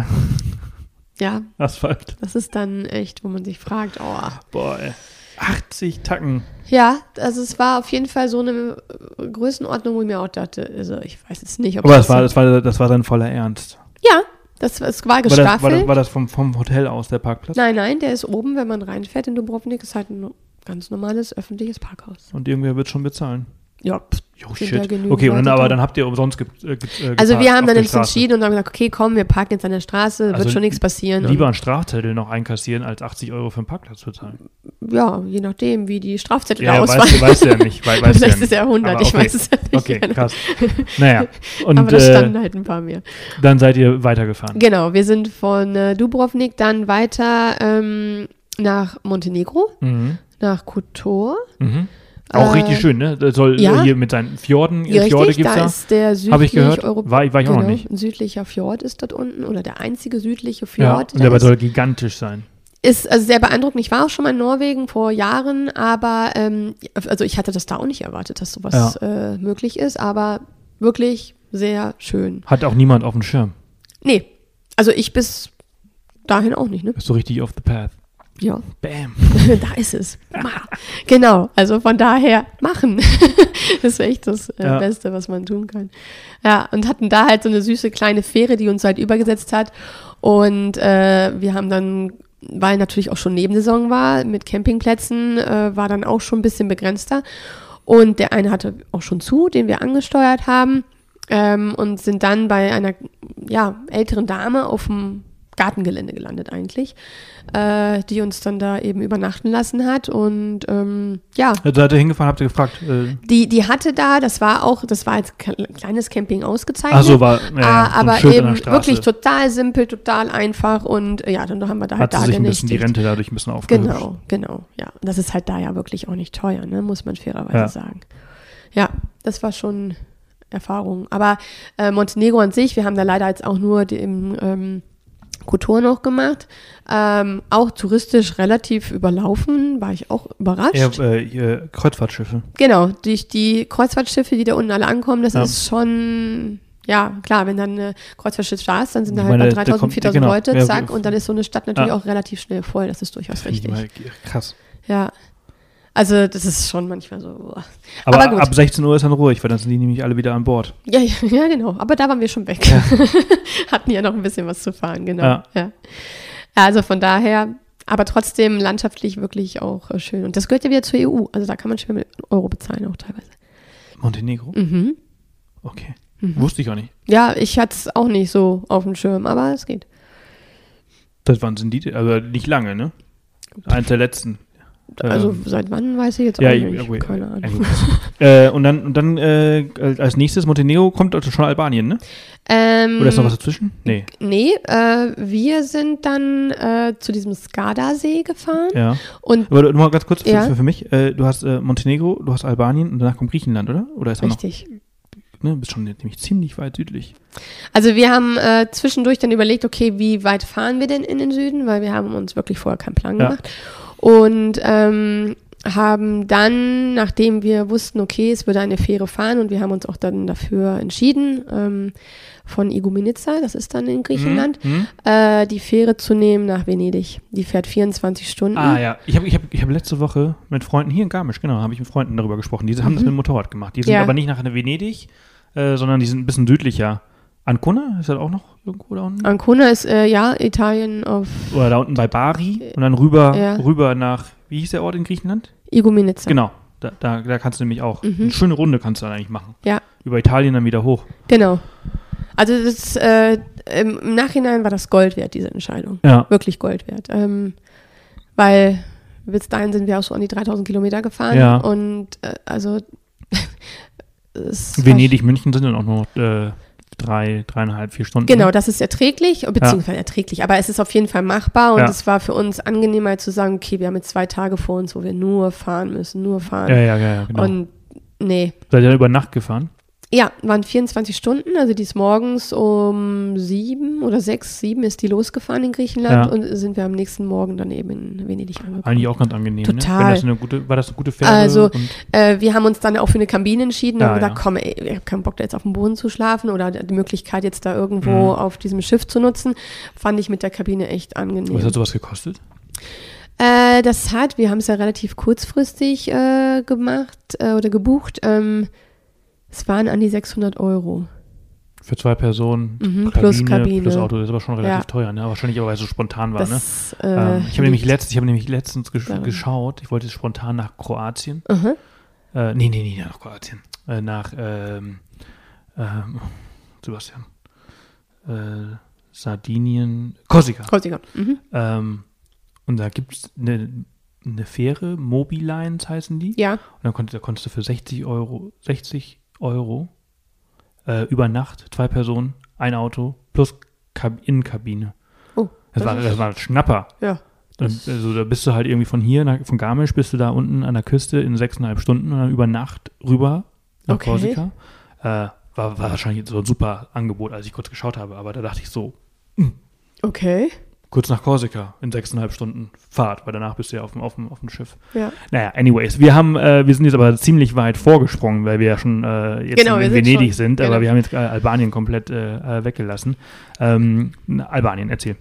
Ja, Asphalt. das ist dann echt, wo man sich fragt, oh. Boah, ey. 80 Tacken. Ja, also es war auf jeden Fall so eine Größenordnung, wo ich mir auch dachte, also ich weiß jetzt nicht, ob Aber das war, das war, das war dann voller Ernst. Ja, das, es war War das, gestaffelt. war das, war das vom, vom Hotel aus, der Parkplatz? nein, nein, der ist oben, wenn man reinfährt in Dubrovnik, ist halt ein ganz normales öffentliches Parkhaus. Und irgendwer wird schon bezahlen. Ja, pff, Jo, shit. ja okay, und dann, aber da. dann habt ihr umsonst ge äh, ge äh, also wir haben dann uns entschieden und haben gesagt, okay, komm, wir parken jetzt an der Straße, wird Also schon nichts passieren. Lieber einen Strafzettel noch einkassieren, als 80 Euro für einen Parkplatz bezahlen. Ja, je nachdem, wie die Strafzettel Ja, weißt ausfallen. du weißt du ja nicht. Wei weißt Vielleicht ja ist er 100, Aber ich okay. weiß es ja nicht. Okay, krass. Naja, und Aber da äh, standen halt ein paar mehr. dann seid ihr weitergefahren. Genau, wir sind von äh, Dubrovnik dann weiter ähm, nach Montenegro, Mhm. nach Kotor. Mhm. Auch Äh, richtig schön, ne? Das soll ja. äh, hier mit seinen Fjorden, Ja, Fjorde richtig, gibt's da da. ist der südlich Hab ich gehört. Europ- War ich- war ich auch noch genau, nicht. Ein südlicher Fjord ist dort unten oder der einzige südliche Ja, Fjord. und der ist, soll gigantisch sein. ist also sehr beeindruckend. Ich war auch schon mal in Norwegen vor Jahren, aber ähm, also ich hatte das da auch nicht erwartet, dass sowas äh, möglich ist, aber wirklich sehr schön. Hat auch niemand auf dem Schirm. Nee, also ich bis dahin auch nicht, ne? Ist so richtig off the path. Ja. Bam. da ist es. Ma. Genau, also von daher machen. das wäre echt das äh, Ja. Beste, was man tun kann. Ja, und hatten da halt so eine süße kleine Fähre, die uns halt übergesetzt hat. Und äh, wir haben dann, weil natürlich auch schon Nebensaison war, mit Campingplätzen, äh, war dann auch schon ein bisschen begrenzter. Und der eine hatte auch schon zu, den wir angesteuert haben. Ähm, und sind dann bei einer ja, älteren Dame auf dem Gartengelände gelandet eigentlich, äh, die uns dann da eben übernachten lassen hat. Und ähm, ja, Also seid ihr hingefahren, habt ihr gefragt. Äh, die, die hatte da, das war auch, das war als kleines Camping ausgezeichnet. ach so, war ja, ja, Ah, ein aber eben wirklich total simpel, total einfach und äh, ja, dann haben wir da halt Hat da sie sich ein bisschen die. Rente dadurch ein bisschen aufgehübscht. Genau, genau, ja. Und das ist halt da ja wirklich auch nicht teuer, ne, muss man fairerweise Ja. sagen. Ja, das war schon Erfahrung. Aber äh, Montenegro an sich, wir haben da leider jetzt auch nur den ähm, Kotor noch gemacht. Ähm, auch touristisch relativ überlaufen, war ich auch überrascht. Ja, äh, Kreuzfahrtschiffe. Genau, durch die Kreuzfahrtschiffe, die da unten alle ankommen, das Ja. ist schon, ja, klar, wenn dann ein Kreuzfahrtschiff da ist, dann sind da Ich halt meine, bei da 3000, kommt- 4000 genau. Leute, Ja, zack, so- und dann ist so eine Stadt natürlich Ja. auch relativ schnell voll, das ist durchaus ich richtig. mal krass. Ja. Also, das ist schon manchmal so. boah. Aber, Aber gut. ab 16 Uhr ist dann ruhig, weil dann sind die nämlich alle wieder an Bord. Ja, ja, ja, genau. Aber da waren wir schon weg. Hatten ja noch ein bisschen was zu fahren, genau. Ja. Ja. Also von daher, aber trotzdem landschaftlich wirklich auch äh, schön. Und das gehört ja wieder zur EU. Also da kann man schwer mit Euro bezahlen auch teilweise. Montenegro? Mhm. Okay. Wusste ich auch nicht. Ja, ich hatte es auch nicht so auf dem Schirm, aber es geht. Das waren sind die, aber nicht lange, ne? Eins der letzten. Also Ähm, seit wann weiß ich jetzt auch ja, nicht. gut. Keine Ahnung. Äh, und dann, und dann äh, als nächstes Montenegro kommt also schon Albanien, ne? Ähm, Oder ist noch was dazwischen? Nee. Nee, äh, wir sind dann äh, zu diesem Skadasee gefahren Ja. und Aber du- mal ganz kurz für, Ja. für, für mich. Äh, du hast äh, Montenegro, du hast Albanien und danach kommt Griechenland, oder? Oder ist da noch? richtig. Ne, bist schon nämlich ziemlich weit südlich. Also wir haben äh, zwischendurch dann überlegt, okay, wie weit fahren wir denn in den Süden, weil wir haben uns wirklich vorher keinen Plan Ja. gemacht. Und ähm, haben dann, nachdem wir wussten, okay, es würde eine Fähre fahren und wir haben uns auch dann dafür entschieden, ähm, von Igoumenitsa, das ist dann in Griechenland, Hm? äh, die Fähre zu nehmen nach Venedig. Die fährt 24 Stunden. Ah ja, ich habe ich hab, ich hab letzte Woche mit Freunden hier in Garmisch, genau, habe ich mit Freunden darüber gesprochen. Die haben das mit dem Motorrad gemacht. Die sind Mhm. Ja. aber nicht nach Venedig, äh, sondern die sind ein bisschen südlicher. Ancona ist das auch noch irgendwo da unten? Ancona ist äh, ja Italien auf Oder da unten bei Bari und dann rüber, Ja. rüber nach, wie hieß der Ort in Griechenland? Igoumenitsa. Genau, da, da, da kannst du nämlich auch. Eine schöne Runde kannst du dann eigentlich machen. Mhm. Ja. Über Italien dann wieder hoch. Genau. Also das, äh, im Nachhinein war das Gold wert, diese Entscheidung. Ja. Wirklich Gold wert. Ähm, weil bis dahin sind wir auch so an die 3000 Kilometer gefahren. Ja. Und äh, also Venedig, München sind dann auch nur äh, drei, dreieinhalb, vier Stunden. Genau, das ist erträglich, beziehungsweise erträglich, aber es ist auf jeden Fall machbar und Ja. es war für uns angenehmer zu sagen, okay, wir haben jetzt zwei Tage vor uns, wo wir nur fahren müssen, nur fahren. Ja, ja, ja, ja genau. Und nee, Seid ihr dann über Nacht gefahren? Ja, waren 24 Stunden, also die ist morgens um sieben oder sechs, sieben ist die losgefahren in Griechenland Ja. und sind wir am nächsten Morgen dann eben in Venedig angekommen. Eigentlich auch ganz angenehm. Ne? Total. Wenn das eine gute, war das eine gute Fähre? Also, und, Äh, wir haben uns dann auch für eine Kabine entschieden und Ja, haben gesagt, ja. komm, ey, ich habe keinen Bock, da jetzt auf dem Boden zu schlafen oder die Möglichkeit, jetzt da irgendwo Mhm. auf diesem Schiff zu nutzen, fand ich mit der Kabine echt angenehm. was hat sowas gekostet? Äh, das hat, wir haben es ja relativ kurzfristig äh, gemacht äh, oder gebucht. Ähm, es waren an die 600 Euro. Für zwei Personen, Mhm, plus Kabine. plus Auto, das ist aber schon relativ Ja. teuer, ne? Wahrscheinlich aber, weil es so spontan war, ne? Das, Ähm, äh, ich habe nämlich, letzt, ich hab nämlich letztens gesch daran. geschaut, ich wollte spontan nach Kroatien Aha. Äh, nee, nee, nee, nach Kroatien. Äh, nach, ähm, ähm, Sebastian. Äh, Sardinien, Korsika. Korsika. Mhm. Ähm, und da gibt es eine, eine Fähre, Mobilines heißen die. Ja. Und dann konntest, da konntest du für 60 Euro, 60 Euro äh, über Nacht, zwei Personen, ein Auto plus Kab Innenkabine. Oh. Das war, ist- das war ein Schnapper. Ja. Und, also da bist du halt irgendwie von hier, nach, von Garmisch, bist du da unten an der Küste in sechseinhalb Stunden und dann über Nacht rüber nach Okay. Korsika. Äh, war, war wahrscheinlich so ein super Angebot, als ich kurz geschaut habe. Aber da dachte ich so, Okay. Kurz nach Korsika in sechseinhalb Stunden Fahrt, weil danach bist du ja auf dem, auf dem, auf dem Schiff. Ja. Naja, anyways, wir haben, äh, wir sind jetzt aber ziemlich weit vorgesprungen, weil wir ja schon äh, jetzt Genau, in wir sind Venedig schon. sind, Genau. aber wir haben jetzt äh, Albanien komplett äh, äh, weggelassen. Ähm, Albanien, erzähl.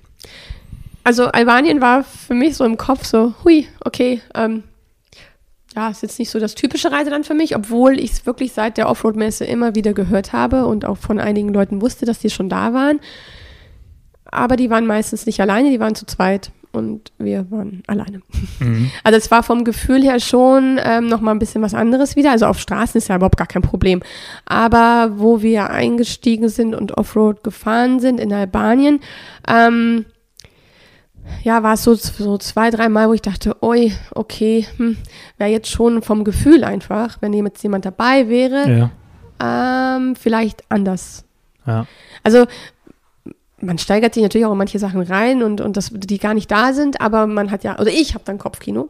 Also Albanien war für mich so im Kopf so, hui, okay, ähm, ja, ist jetzt nicht so das typische Reiseland für mich, obwohl ich es wirklich seit der Offroad-Messe immer wieder gehört habe und auch von einigen Leuten wusste, dass die schon da waren. Aber die waren meistens nicht alleine, die waren zu zweit und wir waren alleine. Mhm. Also es war vom Gefühl her schon ähm, noch mal ein bisschen was anderes wieder. Also auf Straßen ist ja überhaupt gar kein Problem. Aber wo wir eingestiegen sind und Offroad gefahren sind in Albanien, ähm, ja, war es so, so zwei, dreimal, wo ich dachte, oi, okay, hm, wäre jetzt schon vom Gefühl einfach, wenn jetzt jemand dabei wäre, Ja, ähm, vielleicht anders. ja. Also man steigert sich natürlich auch in manche Sachen rein und, und das, die gar nicht da sind, aber man hat ja, also ich habe dann Kopfkino.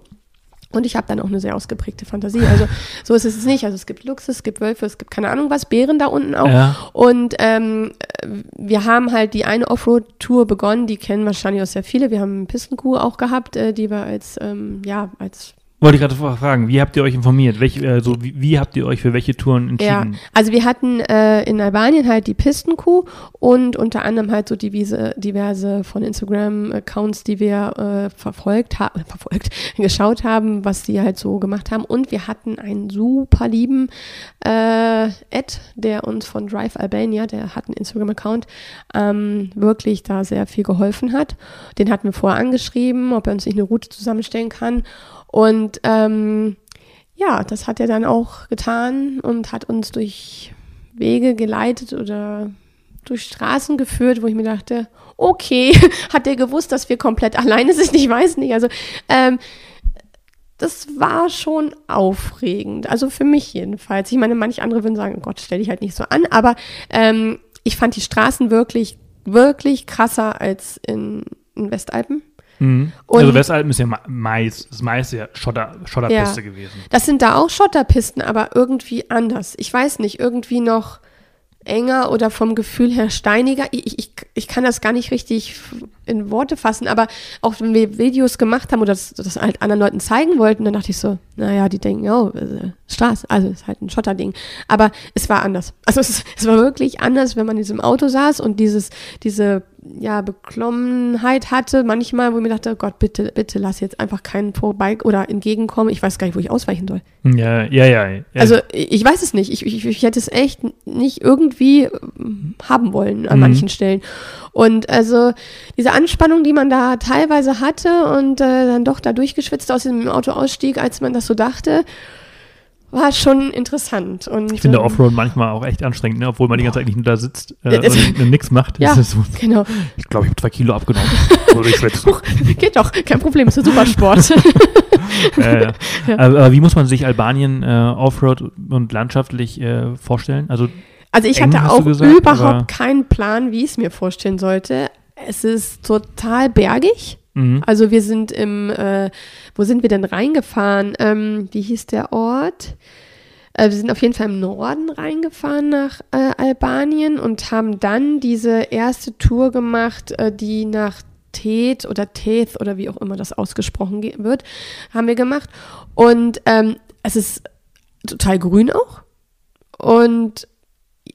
Und ich habe dann auch eine sehr ausgeprägte Fantasie. Also so ist es nicht. Also es gibt Luchse, es gibt Wölfe, es gibt keine Ahnung was, Bären da unten auch. Ja. Und ähm, wir haben halt die eine Offroad-Tour begonnen, die kennen wahrscheinlich auch sehr viele. Wir haben eine Pistenkuh auch gehabt, äh, die wir als, ähm, ja, als Wollte ich gerade fragen, wie habt ihr euch informiert? Welche, äh, so, wie, wie habt ihr euch für welche Touren Ja, entschieden? also wir hatten äh, in Albanien halt die Pistenkuh und unter anderem halt so diverse, diverse von Instagram-Accounts, die wir äh, verfolgt haben, verfolgt, geschaut haben, was die halt so gemacht haben. Und wir hatten einen super lieben äh, Ed, der uns von Drive Albania, der hat einen Instagram-Account, ähm, wirklich da sehr viel geholfen hat. Den hatten wir vorher angeschrieben, ob er uns nicht eine Route zusammenstellen kann. Und ähm, ja, das hat er dann auch getan und hat uns durch Wege geleitet oder durch Straßen geführt, wo ich mir dachte, okay, hat er gewusst, dass wir komplett alleine sind? Ich weiß nicht. Also ähm, das war schon aufregend. Also für mich jedenfalls. Ich meine, manche andere würden sagen, oh Gott, stell dich halt nicht so an. Aber ähm, ich fand die Straßen wirklich, wirklich krasser als in, in Westalpen. Mhm. Also Westalpen ist ja meist, das meiste ja Schotter, Schotterpiste Ja. gewesen. Das sind da auch Schotterpisten, aber irgendwie anders. Ich weiß nicht, irgendwie noch enger oder vom Gefühl her steiniger. Ich, ich, ich kann das gar nicht richtig in Worte fassen, aber auch wenn wir Videos gemacht haben oder das, das halt anderen Leuten zeigen wollten, dann dachte ich so, naja, die denken, oh, äh, Straße, also ist halt ein Schotterding. Aber es war anders. Also es, es war wirklich anders, wenn man in diesem Auto saß und dieses, diese ja, Beklommenheit hatte, manchmal, wo ich mir dachte, Gott, bitte, bitte lass jetzt einfach keinen vorbei oder entgegenkommen. Ich weiß gar nicht, wo ich ausweichen soll. Ja, ja, ja. ja. Also ich ich weiß es nicht. Ich, ich, ich hätte es echt nicht irgendwie ähm, haben wollen an Mhm. manchen Stellen. Und also diese Anspannung, die man da teilweise hatte und äh, dann doch da durchgeschwitzt aus dem Auto ausstieg, als man das so dachte, war schon interessant. Und, ich finde ähm, Offroad manchmal auch echt anstrengend, ne? obwohl man die ganze Zeit nicht nur da sitzt äh, Ja, und nichts macht. Ja. So, Genau. ich glaube, ich habe zwei Kilo abgenommen. Huch, geht doch, kein Problem, ist ein Supersport. äh, ja. aber, wie muss man sich Albanien äh, Offroad und landschaftlich äh, vorstellen? Also Also ich Eng, hatte auch gesagt, überhaupt keinen Plan, wie ich es mir vorstellen sollte. Es ist total bergig. Mhm. Also wir sind im, äh, wo sind wir denn reingefahren? Ähm, wie hieß der Ort? Äh, wir sind auf jeden Fall im Norden reingefahren nach äh, Albanien und haben dann diese erste Tour gemacht, äh, die nach Teth oder Teth oder wie auch immer das ausgesprochen ge- wird, haben wir gemacht. Und ähm, es ist total grün auch. Und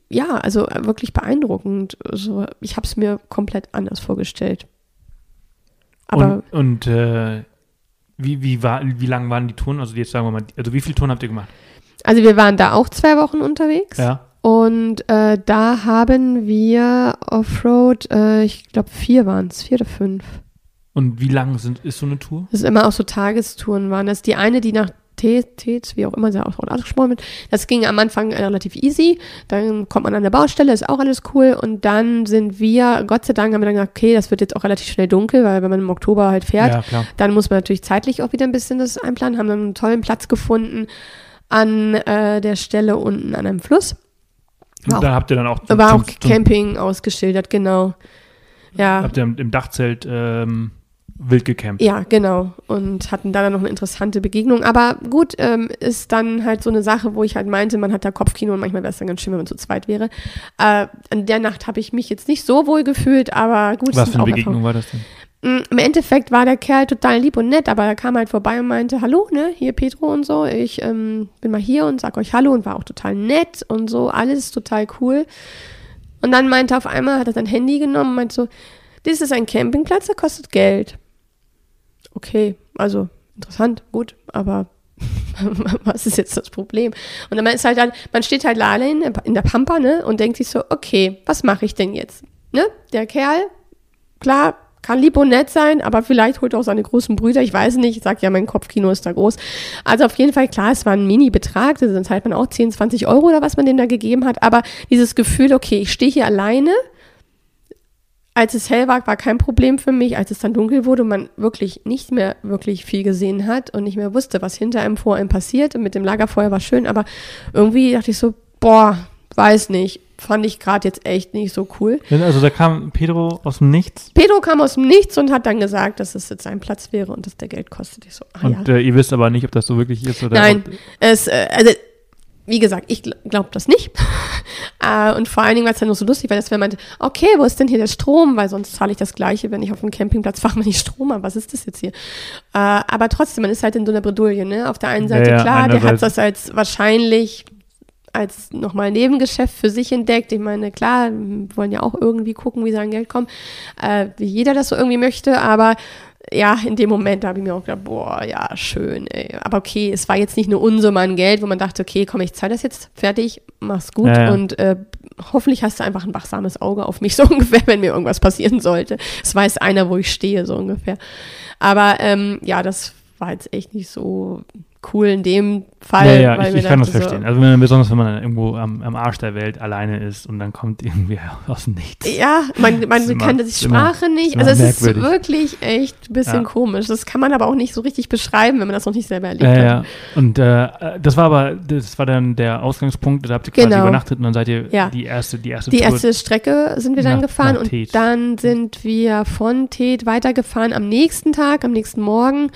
ja, also wirklich beeindruckend. Also ich habe es mir komplett anders vorgestellt. Aber und und äh, wie, wie, war, wie lang waren die Touren? Also jetzt sagen wir mal, also wie viele Touren habt ihr gemacht? Also wir waren da auch zwei Wochen unterwegs Ja. und äh, da haben wir Offroad, äh, ich glaube vier waren es, vier oder fünf. Und wie lang sind, ist so eine Tour? Das ist immer auch so Tagestouren waren. Das ist die eine, die nach Tets, wie auch immer sie auch ausgesprochen wird. Das ging am Anfang relativ easy. Dann kommt man an der Baustelle, ist auch alles cool. Und dann sind wir, Gott sei Dank, haben wir dann gesagt, okay, das wird jetzt auch relativ schnell dunkel, weil wenn man im Oktober halt fährt, Ja, dann muss man natürlich zeitlich auch wieder ein bisschen das einplanen. Haben dann einen tollen Platz gefunden an äh, der Stelle unten an einem Fluss. War Und da habt ihr dann auch, auch, war auch zum- zum- Camping ausgeschildert, genau. Ja. habt ihr im im Dachzelt ähm, wild gecampt. Ja, genau. Und hatten da dann noch eine interessante Begegnung. Aber gut, ähm, ist dann halt so eine Sache, wo ich halt meinte, man hat da Kopfkino und manchmal wäre es dann ganz schön, wenn man zu zweit wäre. Äh, an der Nacht habe ich mich jetzt nicht so wohl gefühlt, aber gut. Was für eine Begegnung war das denn? Mm, Im Endeffekt war der Kerl total lieb und nett, aber er kam halt vorbei und meinte, hallo, ne, hier Petro und so, ich ähm, bin mal hier und sag euch Hallo und war auch total nett und so, alles total cool. Und dann meinte er auf einmal, hat er sein Handy genommen und meinte so, das ist ein Campingplatz, der kostet Geld. Okay, also interessant, gut, aber was ist jetzt das Problem? Und dann ist halt dann, man steht halt allein in der- Pampa, ne, und denkt sich so, okay, was mache ich denn jetzt? Ne, der Kerl, klar, kann lieb und nett sein, aber vielleicht holt er auch seine großen Brüder, ich weiß nicht, ich sag ja, mein Kopfkino ist da groß. Also auf jeden Fall, klar, es war ein Mini-Betrag, also dann zahlt man auch 10, 20 Euro oder was man dem da gegeben hat, aber dieses Gefühl, okay, ich stehe hier alleine, als es hell war, war kein Problem für mich. Als es dann dunkel wurde und man wirklich nicht mehr wirklich viel gesehen hat und nicht mehr wusste, was hinter einem vor einem passiert. Und mit dem Lagerfeuer war schön, aber irgendwie dachte ich so, boah, weiß nicht, fand ich gerade jetzt echt nicht so cool. Also da kam Pedro aus dem Nichts Pedro kam aus dem Nichts und hat dann gesagt, dass es jetzt sein Platz wäre und dass der Geld kostet. Ich so, ah ja. und äh, ihr wisst aber nicht, ob das so wirklich ist oder Nein, es, äh, also, wie gesagt, ich glaube das nicht. äh, und vor allen Dingen war es dann noch so lustig, weil das wenn man meinte, okay, wo ist denn hier der Strom? Weil sonst zahle ich das Gleiche, wenn ich auf dem Campingplatz fahre, wenn ich Strom habe. Was ist das jetzt hier? Äh, aber trotzdem, man ist halt in so einer Bredouille, ne? Auf der einen Seite, ja, klar, der hat das als wahrscheinlich als nochmal Nebengeschäft für sich entdeckt. Ich meine, klar, wir wollen ja auch irgendwie gucken, wie sie an Geld kommen, äh, wie jeder das so irgendwie möchte, aber ja, in dem Moment habe ich mir auch gedacht, boah, ja, schön, ey. Aber okay, es war jetzt nicht eine Unsumme an Geld, wo man dachte, okay, komm, ich zahle das jetzt fertig, mach's gut Ja, ja. und äh, hoffentlich hast du einfach ein wachsames Auge auf mich, so ungefähr, wenn mir irgendwas passieren sollte. Es weiß einer, wo ich stehe, so ungefähr. Aber ähm, ja, das war jetzt echt nicht so cool in dem Fall. Ja, ja, ich, ich kann das dachte so, verstehen. Also wenn besonders wenn man dann irgendwo am, am Arsch der Welt alleine ist und dann kommt irgendwer aus dem Nichts. Ja, man, man ist immer- kann die ist immer- Sprache nicht. ist Also immer es ist merkwürdig. wirklich echt ein bisschen Ja. komisch. Das kann man aber auch nicht so richtig beschreiben, wenn man das noch nicht selber erlebt Ja, hat. ja. Und äh, das war aber, das war dann der Ausgangspunkt, da habt ihr quasi Genau. übernachtet und dann seid ihr Ja. die erste, die erste Die Tour. erste Strecke sind wir dann Nach- gefahren nach und dann sind wir von Thet weitergefahren. Am nächsten Tag, am nächsten Morgen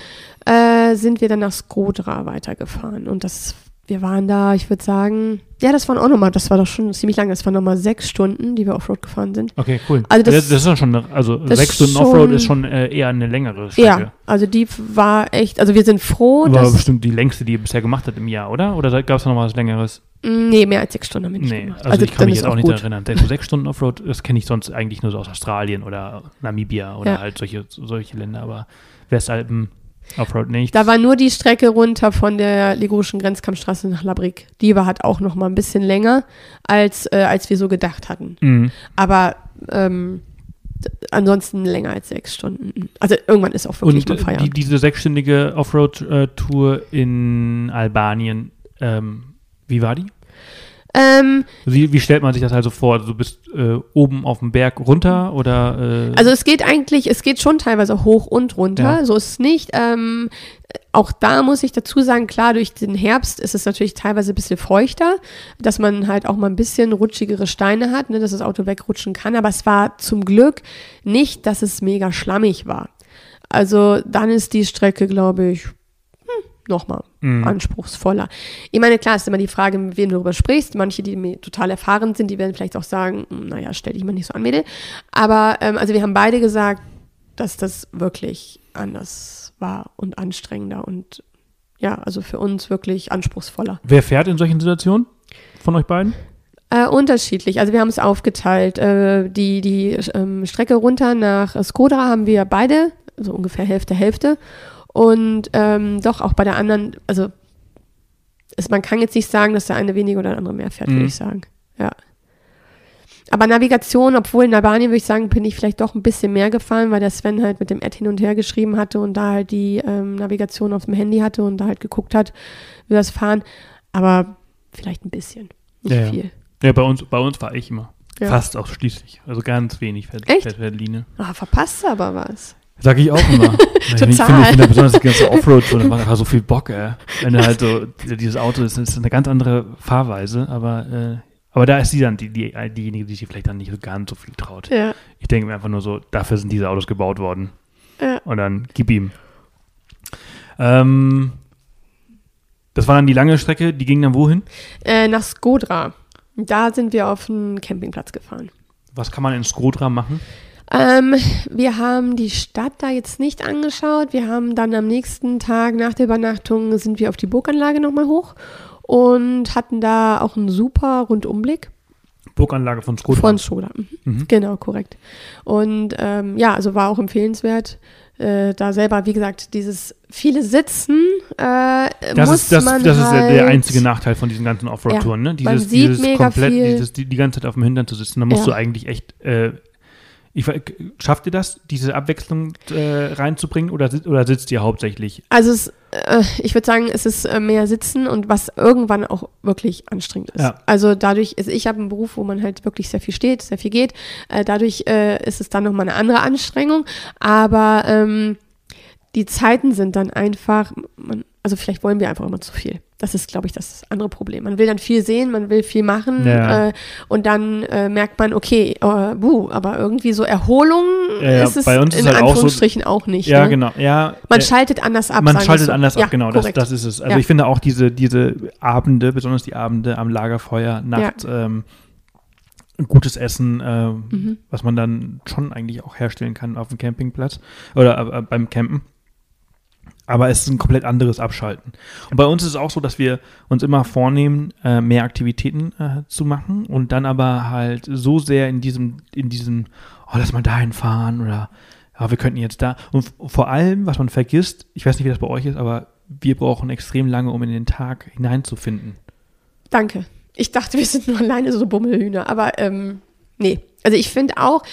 äh, sind wir dann nach Skodra weitergefahren. Und das, wir waren da, ich würde sagen, ja, das waren auch nochmal, das war doch schon ziemlich lang, das waren nochmal sechs Stunden, die wir Offroad gefahren sind. Okay, cool. Also das- das, das ist dann schon, eine- also sechs Stunden schon- Offroad ist schon äh, eher eine längere Strecke. Ja, also die war echt, also wir sind froh, War dass, bestimmt die längste, die ihr bisher gemacht habt im Jahr, oder? Oder gab es noch mal was Längeres? nee, mehr als sechs Stunden haben wir nicht Nee, gemacht. also, ich kann mich jetzt auch auch nicht erinnern. So sechs Stunden Offroad, das kenne ich sonst eigentlich nur so aus Australien oder Namibia oder Ja. halt solche, solche Länder, aber Westalpen Offroad nicht. Da war nur die Strecke runter von der ligurischen Grenzkampfstraße nach Labrik. Die war halt auch noch mal ein bisschen länger, als, äh, als wir so gedacht hatten. Mhm. Aber ähm, ansonsten länger als sechs Stunden. Also irgendwann ist auch wirklich Und mal äh, die, Feierabend. diese sechsstündige Offroad-Tour in Albanien, ähm, wie war die? Ähm, Wie, wie stellt man sich das also vor? Also du bist äh, oben auf dem Berg runter oder? Äh, also es geht eigentlich, es geht schon teilweise hoch und runter. Ja. So ist es nicht. Ähm, auch da muss ich dazu sagen, klar, durch den Herbst ist es natürlich teilweise ein bisschen feuchter, dass man halt auch mal ein bisschen rutschigere Steine hat, ne, dass das Auto wegrutschen kann. Aber es war zum Glück nicht, dass es mega schlammig war. Also dann ist die Strecke, glaube ich, nochmal Mhm. anspruchsvoller. Ich meine, klar ist immer die Frage, mit wem du darüber sprichst. Manche, die mir total erfahren sind, die werden vielleicht auch sagen, hm, naja, stell dich mal nicht so an, Mädel. Aber ähm, also wir haben beide gesagt, dass das wirklich anders war und anstrengender und ja, also für uns wirklich anspruchsvoller. Wer fährt in solchen Situationen von euch beiden? Äh, unterschiedlich. Also wir haben es aufgeteilt. Äh, die die ähm, Strecke runter nach Skodra haben wir beide, also ungefähr Hälfte, Hälfte. Und ähm, doch auch bei der anderen, also es, man kann jetzt nicht sagen, dass der eine weniger oder der andere mehr fährt, Mhm. würde ich sagen. Ja. Aber Navigation, obwohl in Albanien würde ich sagen, bin ich vielleicht doch ein bisschen mehr gefahren, weil der Sven halt mit dem Ad hin und her geschrieben hatte und da halt die ähm, Navigation auf dem Handy hatte und da halt geguckt hat, wie wir das fahren. Aber vielleicht ein bisschen, nicht Ja, ja. viel. Ja, bei uns, bei uns war ich immer. Ja. Fast ausschließlich. Also ganz wenig Ver Echt? Ver Verline. Ah, verpasst aber was. Sag ich auch immer. Ich finde, ich Total. finde besonders die ganze Offroad, so, da macht einfach so viel Bock, ey. Wenn du halt so, dieses Auto ist, ist eine ganz andere Fahrweise, aber, äh, aber da ist sie dann die, die, diejenige, die sich vielleicht dann nicht so ganz so viel traut. Ja. Ich denke mir einfach nur so, dafür sind diese Autos gebaut worden. Ja. Und dann gib ihm. Ähm, das war dann die lange Strecke, die ging dann wohin? Äh, nach Skodra. Da sind wir auf einen Campingplatz gefahren. Was kann man in Skodra machen? Ähm, wir haben die Stadt da jetzt nicht angeschaut. Wir haben dann am nächsten Tag nach der Übernachtung sind wir auf die Burganlage nochmal hoch und hatten da auch einen super Rundumblick Burganlage von Skodra. von Schoda. Mhm. Mhm. Genau, korrekt. Und ähm, ja, also war auch empfehlenswert. Äh, da selber, wie gesagt, dieses viele Sitzen äh, Das, muss ist, das, man das ist der, halt, der einzige Nachteil von diesen ganzen Offroad-Touren, ne? man Dieses, sieht dieses mega komplett, viel. dieses, die, die ganze Zeit auf dem Hintern zu sitzen. Da musst Ja. du eigentlich echt, äh, ich, schafft ihr das, diese Abwechslung äh, reinzubringen oder, oder sitzt ihr hauptsächlich? Also es, äh, ich würde sagen, es ist äh, mehr Sitzen und was irgendwann auch wirklich anstrengend ist. Ja. Also dadurch, ist, ich habe einen Beruf, wo man halt wirklich sehr viel steht, sehr viel geht. Äh, dadurch äh, ist es dann nochmal eine andere Anstrengung. Aber ähm, die Zeiten sind dann einfach, man, also vielleicht wollen wir einfach immer zu viel. Das ist, glaube ich, das andere Problem. Man will dann viel sehen, man will viel machen Ja. äh, und dann äh, merkt man, okay, äh, buh, aber irgendwie so Erholung Ja, ja, ist es bei uns ist in halt auch so- Anführungsstrichen auch, nicht. Ja, ne? genau. Ja, Man schaltet anders ab. man schaltet so. anders ab, genau, das, das ist es. Also ich finde auch diese, diese Abende, besonders die Abende am Lagerfeuer, nachts, ähm, gutes Essen, äh, Mhm. was man dann schon eigentlich auch herstellen kann auf dem Campingplatz oder äh, beim Campen. Aber es ist ein komplett anderes Abschalten. Und bei uns ist es auch so, dass wir uns immer vornehmen, äh, mehr Aktivitäten äh, zu machen und dann aber halt so sehr in diesem, in diesem, oh, lass mal dahin fahren oder ja, wir könnten jetzt da. Und vor allem, was man vergisst, ich weiß nicht, wie das bei euch ist, aber wir brauchen extrem lange, um in den Tag hineinzufinden. Danke. Ich dachte, wir sind nur alleine so Bummelhühner, aber ähm, nee. Also ich finde auch,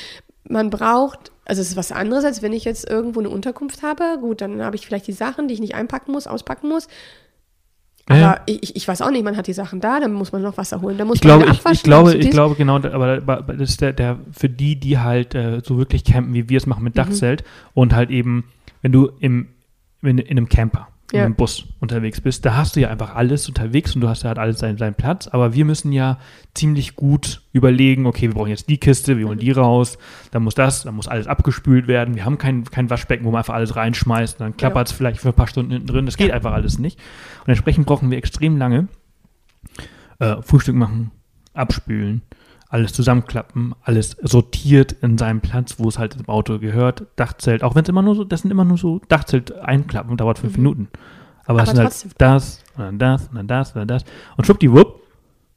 man braucht, also es ist was anderes, als wenn ich jetzt irgendwo eine Unterkunft habe. Gut, dann habe ich vielleicht die Sachen, die ich nicht einpacken muss, auspacken muss. Aber Ja. ich, ich weiß auch nicht, man hat die Sachen da, dann muss man noch Wasser holen, dann muss Ich man glaube, wieder ich, abwaschen. ich glaube, ich glaube genau, aber da- aber das ist der, der für die, die halt äh, so wirklich campen, wie wir es machen Mhm. mit Dachzelt und halt eben, wenn du im wenn, du in einem Camper, Ja. einem Bus unterwegs bist, da hast du ja einfach alles unterwegs und du hast ja halt alles seinen, seinen Platz, aber wir müssen ja ziemlich gut überlegen, okay, wir brauchen jetzt die Kiste, wir holen die raus, dann muss das, dann muss alles abgespült werden, wir haben kein, kein Waschbecken, wo man einfach alles reinschmeißt, dann klappert es vielleicht für ein paar Stunden hinten drin, das geht einfach alles nicht. Und entsprechend brauchen wir extrem lange äh, Frühstück machen, abspülen, alles zusammenklappen, alles sortiert in seinem Platz, wo es halt im Auto gehört. Dachzelt, auch wenn es immer nur so, das sind immer nur so Dachzelt einklappen, dauert fünf Mhm. Minuten. Aber, es sind halt das, und dann das, und dann das, und dann das. Und schwuppdiwupp,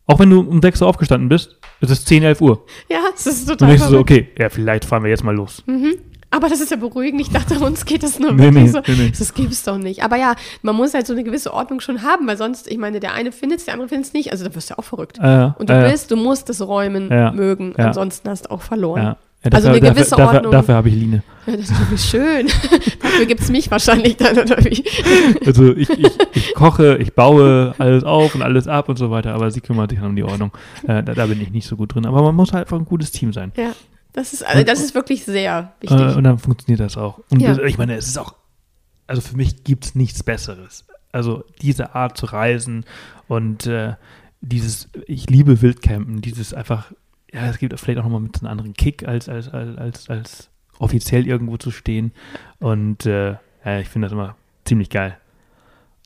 auch wenn du um 6 Uhr aufgestanden bist, ist es 10, 11 Uhr. Ja, es ist Und total dann denkst du so, okay, ja, vielleicht fahren wir jetzt mal los. Mhm. Aber das ist ja beruhigend. Ich dachte, uns geht das nur Nee, wirklich nee, so. nee. Das gibt's doch nicht. Aber ja, man muss halt so eine gewisse Ordnung schon haben, weil sonst, ich meine, der eine findet es, der andere findet es nicht. Also da wirst du ja auch verrückt. Äh, Und du äh, willst, du musst es räumen Ja, mögen, ja. ansonsten hast du auch verloren. Ja. Ja, Also eine gewisse dafür, Ordnung. Dafür, dafür habe ich Line. Ja, das ist wirklich schön. Dafür gibt es mich wahrscheinlich dann, oder wie? Also ich, ich, ich koche, ich baue alles auf und alles ab und so weiter, aber sie kümmert sich dann um die Ordnung. Äh, da, da bin ich nicht so gut drin. Aber man muss halt einfach ein gutes Team sein. Ja, das ist, also das ist wirklich sehr wichtig. Äh, und dann funktioniert das auch. Und Ja. das, ich meine, es ist auch, also für mich gibt es nichts Besseres. Also diese Art zu reisen und äh, dieses, ich liebe Wildcampen, dieses einfach, ja, es gibt vielleicht auch nochmal mit so einem anderen Kick, als, als, als, als, als offiziell irgendwo zu stehen. Und äh, ja, ich finde das immer ziemlich geil.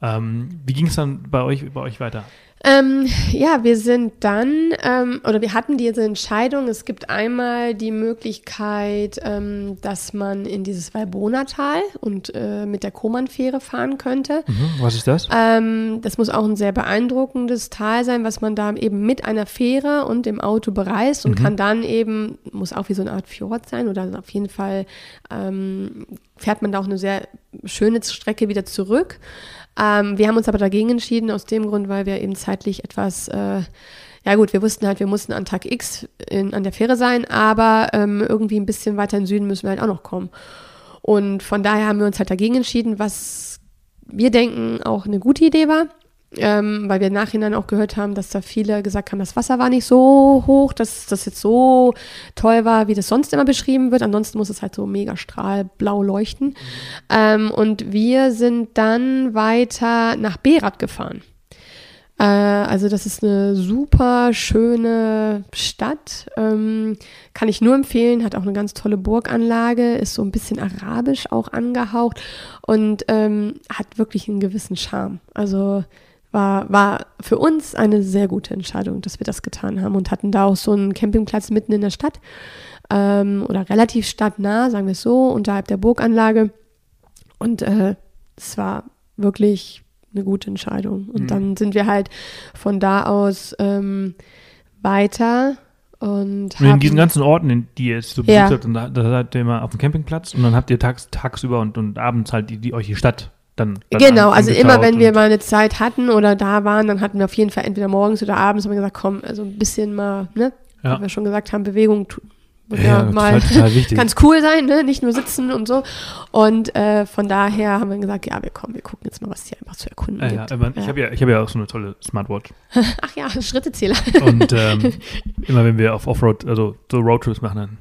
Ähm, wie ging es dann bei euch, bei euch weiter? Ähm, ja, wir sind dann, ähm, oder wir hatten diese Entscheidung, es gibt einmal die Möglichkeit, ähm, dass man in dieses Valbona-Tal und äh, mit der Koman-Fähre fahren könnte. Mhm, was ist das? Ähm, das muss auch ein sehr beeindruckendes Tal sein, was man da eben mit einer Fähre und im Auto bereist und Mhm. kann dann eben, muss auch wie so eine Art Fjord sein oder auf jeden Fall ähm, fährt man da auch eine sehr schöne Strecke wieder zurück. Ähm, wir haben uns aber dagegen entschieden, aus dem Grund, weil wir eben zeitlich etwas äh, ja gut, wir wussten halt, wir mussten an Tag X in, an der Fähre sein, aber ähm, irgendwie ein bisschen weiter in Süden müssen wir halt auch noch kommen. Und von daher haben wir uns halt dagegen entschieden, was wir denken auch eine gute Idee war. Ähm, weil wir im Nachhinein auch gehört haben, dass da viele gesagt haben, das Wasser war nicht so hoch, dass das jetzt so toll war, wie das sonst immer beschrieben wird. Ansonsten muss es halt so mega strahlblau leuchten. Mhm. Ähm, und wir sind dann weiter nach Berat gefahren. Äh, also das ist eine super schöne Stadt. Ähm, kann ich nur empfehlen. Hat auch eine ganz tolle Burganlage. Ist so ein bisschen arabisch auch angehaucht. Und ähm, hat wirklich einen gewissen Charme. Also war, war für uns eine sehr gute Entscheidung, dass wir das getan haben und hatten da auch so einen Campingplatz mitten in der Stadt ähm, oder relativ stadtnah, sagen wir es so, unterhalb der Burganlage. Und äh, es war wirklich eine gute Entscheidung. Und mhm. dann sind wir halt von da aus ähm, weiter und, in diesen ganzen Orten, die ihr jetzt so besucht ja. habt, da, da seid ihr immer auf dem Campingplatz und dann habt ihr tags, tagsüber und, und abends halt die, die euch die Stadt dann, dann genau, also immer wenn wir mal eine Zeit hatten oder da waren, dann hatten wir auf jeden Fall entweder morgens oder abends haben wir gesagt, komm, also ein bisschen mal, ne, ja. wie wir schon gesagt haben, Bewegung ja, ja mal ganz cool sein, ne? nicht nur sitzen und so. Und äh, von daher haben wir gesagt, ja, wir kommen, wir gucken jetzt mal, was hier einfach zu erkunden ja, gibt. Ja, ich habe ja, hab ja auch so eine tolle Smartwatch. Ach ja, Schrittezähler. Und ähm, immer wenn wir auf Offroad, also so Roadtrips machen, dann,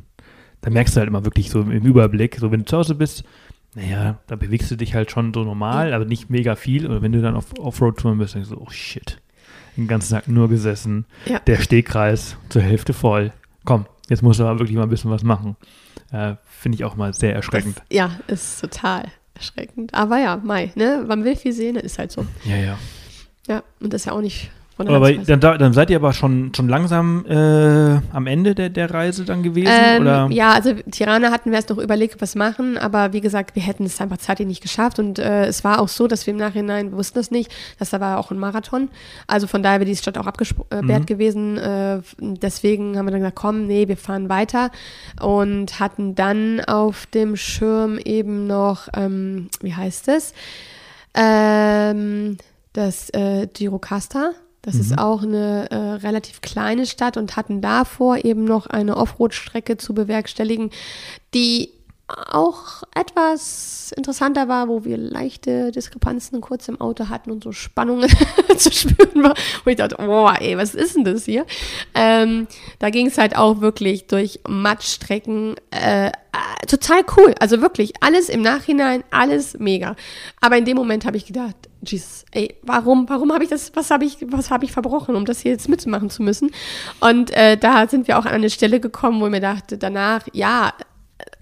dann merkst du halt immer wirklich so im Überblick, so wenn du zu Hause bist, naja, da bewegst du dich halt schon so normal, aber nicht mega viel. Oder wenn du dann auf Offroad-Touren bist, denkst du, oh shit, den ganzen Tag nur gesessen, ja. der Stehkreis zur Hälfte voll. Komm, Jetzt muss er aber wirklich mal ein bisschen was machen. Äh, Finde ich auch mal sehr erschreckend. Das, ja, ist total erschreckend. Aber ja, Mai, ne? Man will viel sehen, ist halt so. Ja, ja. Ja, und das ist ja auch nicht aber dann, dann, seid ihr aber schon, schon langsam äh, am Ende der, der Reise dann gewesen? Ähm, oder? Ja, also Tirana hatten wir erst noch überlegt, was machen, aber wie gesagt, wir hätten es einfach zeitlich nicht geschafft und äh, es war auch so, dass wir im Nachhinein, wir wussten das nicht, dass da war auch ein Marathon. Also von daher wäre die Stadt auch abgesperrt mhm. gewesen. Äh, deswegen haben wir dann gesagt, komm, nee, wir fahren weiter und hatten dann auf dem Schirm eben noch, ähm, wie heißt es? Ähm, das äh, Girocasta. Das mhm. ist auch eine äh, relativ kleine Stadt und hatten davor eben noch eine Offroad-Strecke zu bewerkstelligen, die auch etwas interessanter war, wo wir leichte Diskrepanzen kurz im Auto hatten und so Spannungen zu spüren war, wo ich dachte, oh, ey, was ist denn das hier? Ähm, da ging es halt auch wirklich durch Matschstrecken, äh, äh, total cool, also wirklich alles im Nachhinein, alles mega. Aber in dem Moment habe ich gedacht, Jesus, ey, warum, warum habe ich das, was habe ich, was habe ich verbrochen, um das hier jetzt mitmachen zu müssen? Und äh, da sind wir auch an eine Stelle gekommen, wo ich mir dachte, danach, ja,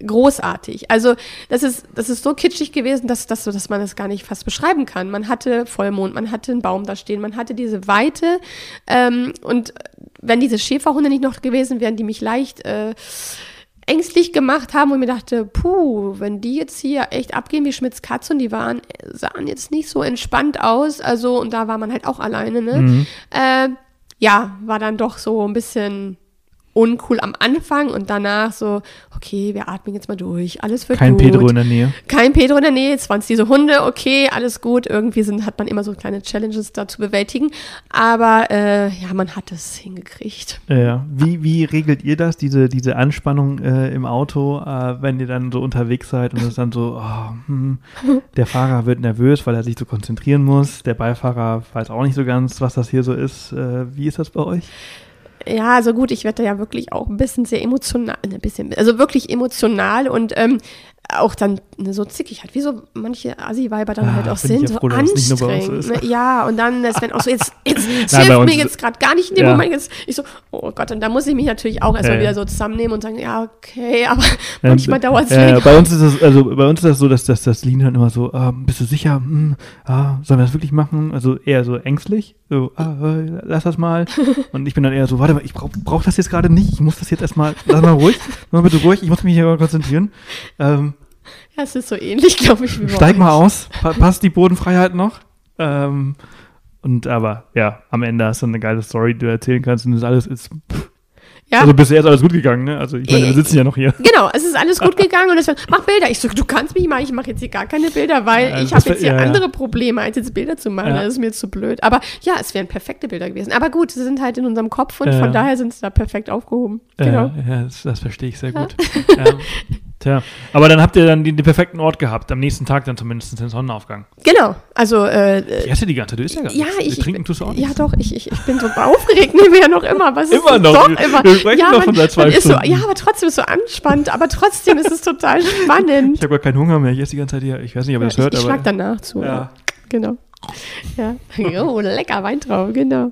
großartig. Also das ist, das ist so kitschig gewesen, dass, dass, dass man das gar nicht fast beschreiben kann. Man hatte Vollmond, man hatte einen Baum da stehen, man hatte diese Weite ähm, und wenn diese Schäferhunde nicht noch gewesen wären, die mich leicht äh, ängstlich gemacht haben und mir dachte, puh, wenn die jetzt hier echt abgehen wie Schmitz Katze und die waren, sahen jetzt nicht so entspannt aus, also und da war man halt auch alleine, ne? Mhm. Äh, ja, war dann doch so ein bisschen uncool am Anfang und danach so, okay, wir atmen jetzt mal durch, alles wird Kein gut. Kein Pedro in der Nähe. Kein Pedro in der Nähe, jetzt waren es diese Hunde, okay, alles gut. Irgendwie sind, hat man immer so kleine Challenges da zu bewältigen, aber äh, ja, man hat es hingekriegt. Ja, wie, wie regelt ihr das, diese, diese Anspannung äh, im Auto, äh, wenn ihr dann so unterwegs seid und es dann so, oh, hm, der Fahrer wird nervös, weil er sich so konzentrieren muss, der Beifahrer weiß auch nicht so ganz, was das hier so ist. Äh, wie ist das bei euch? Ja, also gut, ich werde da ja wirklich auch ein bisschen sehr emotional, ein bisschen, also wirklich emotional und ähm, auch dann ne, so zickig halt, wie so manche Assi-Weiber dann ah, halt auch sind, so froh, anstrengend. Ne? Ja, und dann, das wenn auch so, jetzt, jetzt Nein, hilft mir jetzt gerade gar nicht in dem ja. Moment, jetzt, ich so, oh Gott, und da muss ich mich natürlich auch erstmal ja, wieder so zusammennehmen und sagen, ja, okay, aber ja, manchmal dauert es länger. Bei uns ist das, also bei uns ist das so, dass, dass das Lin dann immer so, ah, bist du sicher, hm, ah, sollen wir das wirklich machen? Also eher so ängstlich, so, ah, äh, lass das mal. und ich bin dann eher so, warte mal, ich brauche brauch das jetzt gerade nicht, ich muss das jetzt erstmal, lass mal ruhig, mal bitte ruhig, ich muss mich hier konzentrieren. Ähm, ja, es ist so ähnlich, glaube ich, wie Steig mal aus, pa passt die Bodenfreiheit noch. Ähm, und aber, ja, am Ende hast du eine geile Story, die du erzählen kannst und das alles ist. Pff, Ja. Also bisher ist alles gut gegangen, ne? Also ich meine, wir Äh, sitzen ja noch hier. Genau, es ist alles gut gegangen und es war, mach Bilder. Ich so, du kannst mich mal, ich mache jetzt hier gar keine Bilder, weil Ja, ich habe jetzt hier ja, andere Probleme, als jetzt Bilder zu machen. Das ist mir zu blöd. Aber ja, es wären perfekte Bilder gewesen. Aber gut, sie sind halt in unserem Kopf und von daher sind sie da perfekt aufgehoben. Genau. Ja, das, das verstehe ich sehr gut. ähm, tja, aber dann habt ihr dann den, den perfekten Ort gehabt, am nächsten Tag dann zumindest den Sonnenaufgang. Genau. Also, äh, Ich esse die ganze, du isst ja gar ja, nichts. ich. Trinken tust du auch Ja, nichts. doch, ich, ich, ich bin so aufgeregt, nehmen wir ja noch immer. Was ist Immer noch. Doch, Wir- immer. wir sprechen ja, davon seit zwei man ist so, Stunden. ja, aber trotzdem ist es so anspannt. Aber trotzdem ist es total spannend. Ich habe gar keinen Hunger mehr, ich esse die ganze Zeit hier. Ich weiß nicht, ob ihr Ja, das hört, ich ich aber. schlag danach zu. Ja. Genau. Ja. Oh, lecker Weintrauben, genau.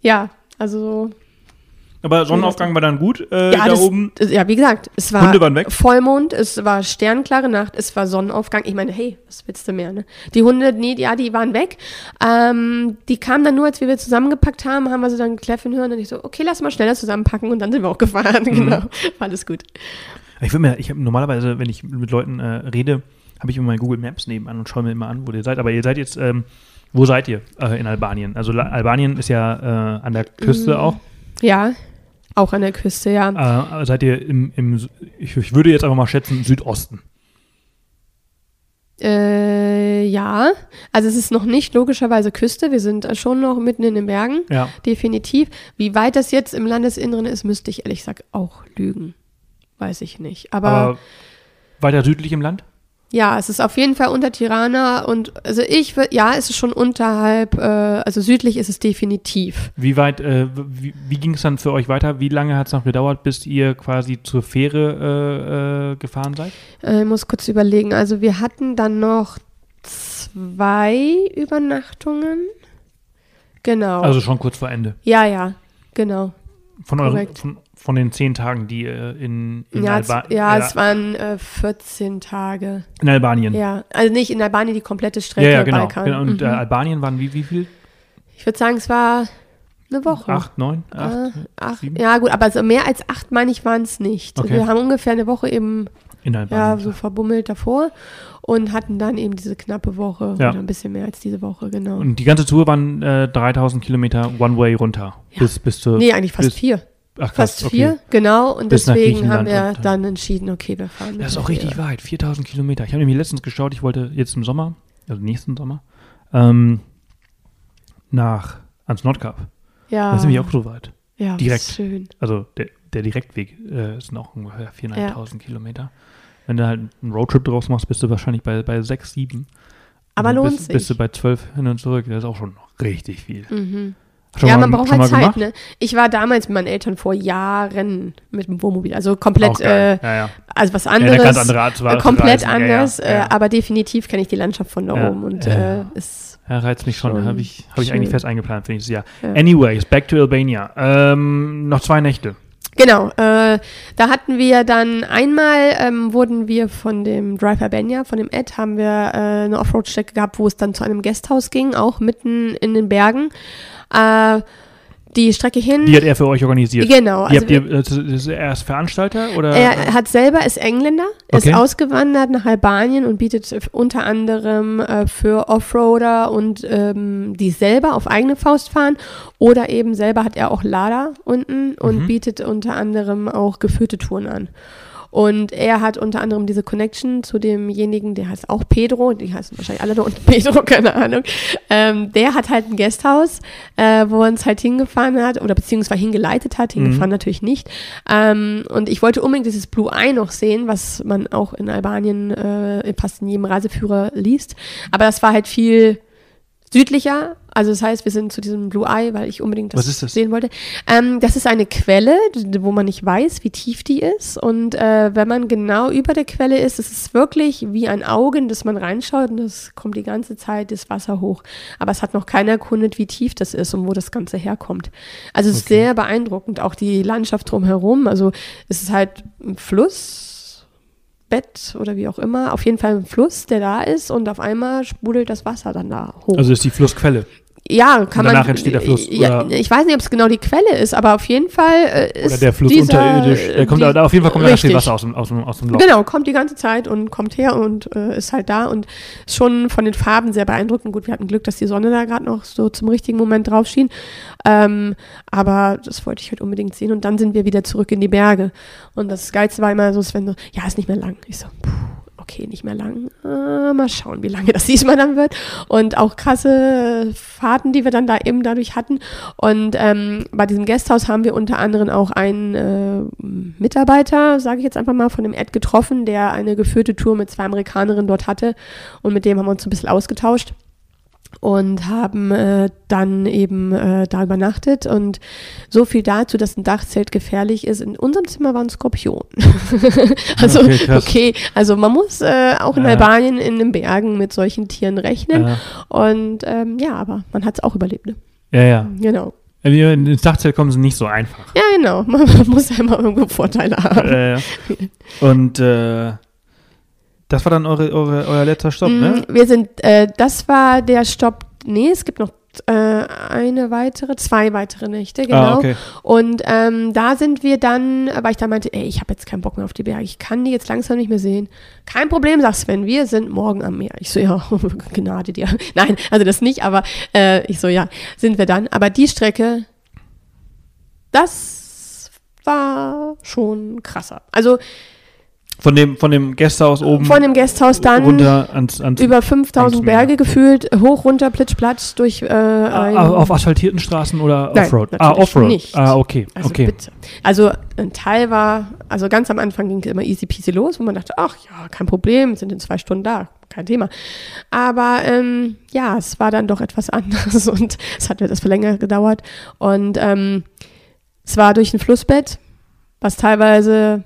Ja, also Aber Sonnenaufgang war dann gut äh, ja, da das, oben. ja, wie gesagt, es war Hunde waren weg. Vollmond, es war sternklare Nacht, es war Sonnenaufgang. Ich meine, hey, was willst du mehr, ne? Die Hunde, nee, ja, die waren weg. Ähm, die kamen dann nur, als wir wir zusammengepackt haben, haben wir sie dann kläffen hören und ich so, okay, lass mal schneller zusammenpacken und dann sind wir auch gefahren. Mhm. Genau, war alles gut. Ich will mir, ich habe normalerweise, wenn ich mit Leuten äh, rede, habe ich immer mein Google Maps nebenan und schaue mir immer an, wo ihr seid. Aber ihr seid jetzt, ähm, wo seid ihr äh, in Albanien? Also La Albanien ist ja äh, an der Mhm. Küste auch. Ja, auch an der Küste, ja. Äh, seid ihr im, im ich, ich würde jetzt einfach mal schätzen, Südosten. Äh, ja, also es ist noch nicht logischerweise Küste, wir sind äh, schon noch mitten in den Bergen, Ja. definitiv. Wie weit das jetzt im Landesinneren ist, müsste ich ehrlich gesagt auch lügen. Weiß ich nicht. Aber, Aber weiter südlich im Land? Ja, es ist auf jeden Fall unter Tirana und also ich ja, es ist schon unterhalb, äh, also südlich ist es definitiv. Wie weit, äh, wie, wie ging es dann für euch weiter? Wie lange hat es noch gedauert, bis ihr quasi zur Fähre äh, äh, gefahren seid? Äh, ich muss kurz überlegen. Also wir hatten dann noch zwei Übernachtungen. Genau. Also schon kurz vor Ende. ja, ja, genau. Von, Korrekt. von, von den zehn Tagen, die ihr in, in, Ja, es, Alba ja, äh, es waren äh, 14 Tage. in Albanien. Ja, also nicht in Albanien die komplette Strecke, ja, ja, genau. Balkan. genau. Und mhm. äh, Albanien waren wie, wie viel? ich würde sagen, es war eine Woche. Acht, neun? Acht? Äh, acht sieben? ja, gut, aber so mehr als acht, meine ich, waren es nicht. Okay. Wir haben ungefähr eine Woche eben In ja, Albanien. so verbummelt davor und hatten dann eben diese knappe Woche Ja. oder ein bisschen mehr als diese Woche, genau. Und die ganze Tour waren äh, 3000 Kilometer One-Way runter. Ja. Bis, bis zur. nee, eigentlich fast bis- vier. Ach, Fast okay. vier, genau. Und Bis deswegen haben wir dann entschieden, okay, wir fahren. Das ist auch richtig weit. 4000 Kilometer. Ich habe nämlich letztens geschaut, ich wollte jetzt im Sommer, also nächsten Sommer, ähm, nach ans Nordkap. Ja, Das ist nämlich auch so weit. ja, direkt. Schön. Also der, der Direktweg äh, sind auch ungefähr 4.500 Kilometer. Wenn du halt einen Roadtrip draus machst, bist du wahrscheinlich bei, bei 6, 7. Aber dann lohnt bist, sich. Bist du bei 12 hin und zurück. Das ist auch schon richtig viel. Mhm. Schon ja, mal- man braucht halt Zeit, ne? Ich war damals mit meinen Eltern vor Jahren mit dem Wohnmobil, also komplett, äh, ja, ja. also was Ja, anderes. eine ganz andere Art zu äh, komplett reisen. Ja, anders, ja, ja. Äh, aber definitiv kenne ich die Landschaft von da Ja, oben und ja. äh, ist Ja, reizt mich schon. Habe ich, hab ich eigentlich fest eingeplant für nächstes Jahr. Ja. Anyways, back to Albania. Ähm, noch zwei Nächte. Genau, äh, da hatten wir dann einmal, ähm, wurden wir von dem Drive Albania, von dem Ed, haben wir äh, eine Offroad-Strecke gehabt, wo es dann zu einem Gasthaus ging, auch mitten in den Bergen. Äh, die Strecke hin. Die hat er für euch organisiert. genau. Also ihr, ist er erst Veranstalter oder? Er hat selber, ist Engländer, Okay. ist ausgewandert nach Albanien und bietet unter anderem äh, für Offroader und ähm, die selber auf eigene Faust fahren oder eben selber hat er auch Lader unten und Mhm. bietet unter anderem auch geführte Touren an. Und er hat unter anderem diese Connection zu demjenigen, der heißt auch Pedro, die heißen wahrscheinlich alle da unten Pedro, keine Ahnung. Ähm, der hat halt ein Gasthaus, äh, wo er uns halt hingefahren hat oder beziehungsweise hingeleitet hat, hingefahren natürlich nicht. Ähm, und ich wollte unbedingt dieses Blue Eye noch sehen, was man auch in Albanien äh, fast in jedem Reiseführer liest. Aber das war halt viel südlicher. Also das heißt, wir sind zu diesem Blue Eye, weil ich unbedingt das, Was ist das? sehen wollte. Ähm, das ist eine Quelle, wo man nicht weiß, wie tief die ist. Und äh, wenn man genau über der Quelle ist, ist es wirklich wie ein Auge, in das man reinschaut und es kommt die ganze Zeit das Wasser hoch. Aber es hat noch keiner erkundet, wie tief das ist und wo das Ganze herkommt. Also es ist Okay. sehr beeindruckend, auch die Landschaft drumherum. Also es ist halt ein Fluss. Bett oder wie auch immer, auf jeden Fall ein Fluss, der da ist und auf einmal sprudelt das Wasser dann da hoch. Also ist die Flussquelle. Ja, kann danach man. entsteht der Fluss, Ja, ich weiß nicht, ob es genau die Quelle ist, aber auf jeden Fall äh, ist Oder der Fluss dieser, unterirdisch. Der kommt, die- da auf jeden Fall kommt da richtig. viel Wasser aus dem, aus aus dem Loch. Genau, kommt die ganze Zeit und kommt her und äh, ist halt da und ist schon von den Farben sehr beeindruckend. Gut, wir hatten Glück, dass die Sonne da gerade noch so zum richtigen Moment drauf schien. Ähm, aber das wollte ich halt unbedingt sehen. Und dann sind wir wieder zurück in die Berge. Und das Geilste war immer so, Sven so, ja, ist nicht mehr lang. Ich so, puh, okay, nicht mehr lang. Äh, mal schauen, wie lange das diesmal dann wird. Und auch krasse Fahrten, die wir dann da eben dadurch hatten. Und ähm, bei diesem Gasthaus haben wir unter anderem auch einen äh, Mitarbeiter, sage ich jetzt einfach mal, von dem Ed getroffen, der eine geführte Tour mit zwei Amerikanerinnen dort hatte. Und mit dem haben wir uns ein bisschen ausgetauscht und haben äh, dann eben äh, da übernachtet und so viel dazu, dass ein Dachzelt gefährlich ist. In unserem Zimmer war ein Skorpion. also Okay, okay, also man muss äh, auch in Ja. Albanien in den Bergen mit solchen Tieren rechnen Ja, und ähm, ja, aber man hat es auch überlebt. Ne? ja. ja. Genau. Ins Dachzelt kommen, sind nicht so einfach. Ja, genau. Man muss ja immer irgendwo Vorteile haben. äh, und äh, das war dann eure, eure, euer letzter Stopp, ne? Mm, Wir sind, äh, das war der Stopp. Nee, es gibt noch äh, eine weitere, zwei weitere Nächte, genau. Ah, okay. Und ähm, da sind wir dann, weil ich da meinte, ey, ich habe jetzt keinen Bock mehr auf die Berge, ich kann die jetzt langsam nicht mehr sehen. Kein Problem, sagt Sven, wir sind morgen am Meer. Ich so, ja, Gnade dir. Nein, also das nicht, aber äh, ich so, ja, sind wir dann. Aber die Strecke, das war schon krasser. Also Von dem, von dem Gästehaus oben von dem Gasthaus dann runter ans, ans über ans 5000 Meer. Berge gefühlt, hoch, runter, plitsch, platsch, durch äh, ein, Ah, auf asphaltierten Straßen oder Nein, Offroad? Ah, natürlich Offroad. nicht. Ah, okay. Also okay. bitte. Also ein Teil war, also ganz am Anfang ging es immer easy peasy los, wo man dachte, ach ja, kein Problem, sind in zwei Stunden da, kein Thema. Aber ähm, ja, es war dann doch etwas anderes und es hat etwas länger gedauert. Und ähm, es war durch ein Flussbett, was teilweise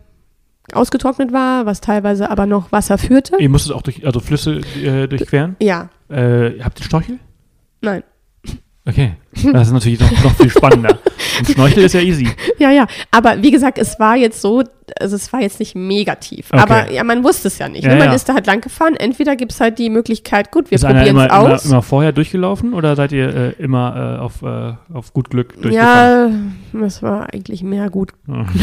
ausgetrocknet war, was teilweise aber noch Wasser führte. Ihr musstet auch durch, also Flüsse äh, durchqueren? Ja, Äh, habt ihr Schnorchel? nein. Okay. Das ist natürlich noch, noch viel spannender. Und Schnorchel ist ja easy. Ja, ja. Aber wie gesagt, es war jetzt so, also es war jetzt nicht mega tief. Okay. Aber ja, man wusste es ja nicht. Ja, ne? Man ja. ist da halt lang gefahren. Entweder gibt es halt die Möglichkeit, gut, wir probieren immer, es immer, aus. immer vorher durchgelaufen oder seid ihr äh, immer äh, auf, äh, auf gut Glück durchgefahren? ja, das war eigentlich mehr gut. Ja.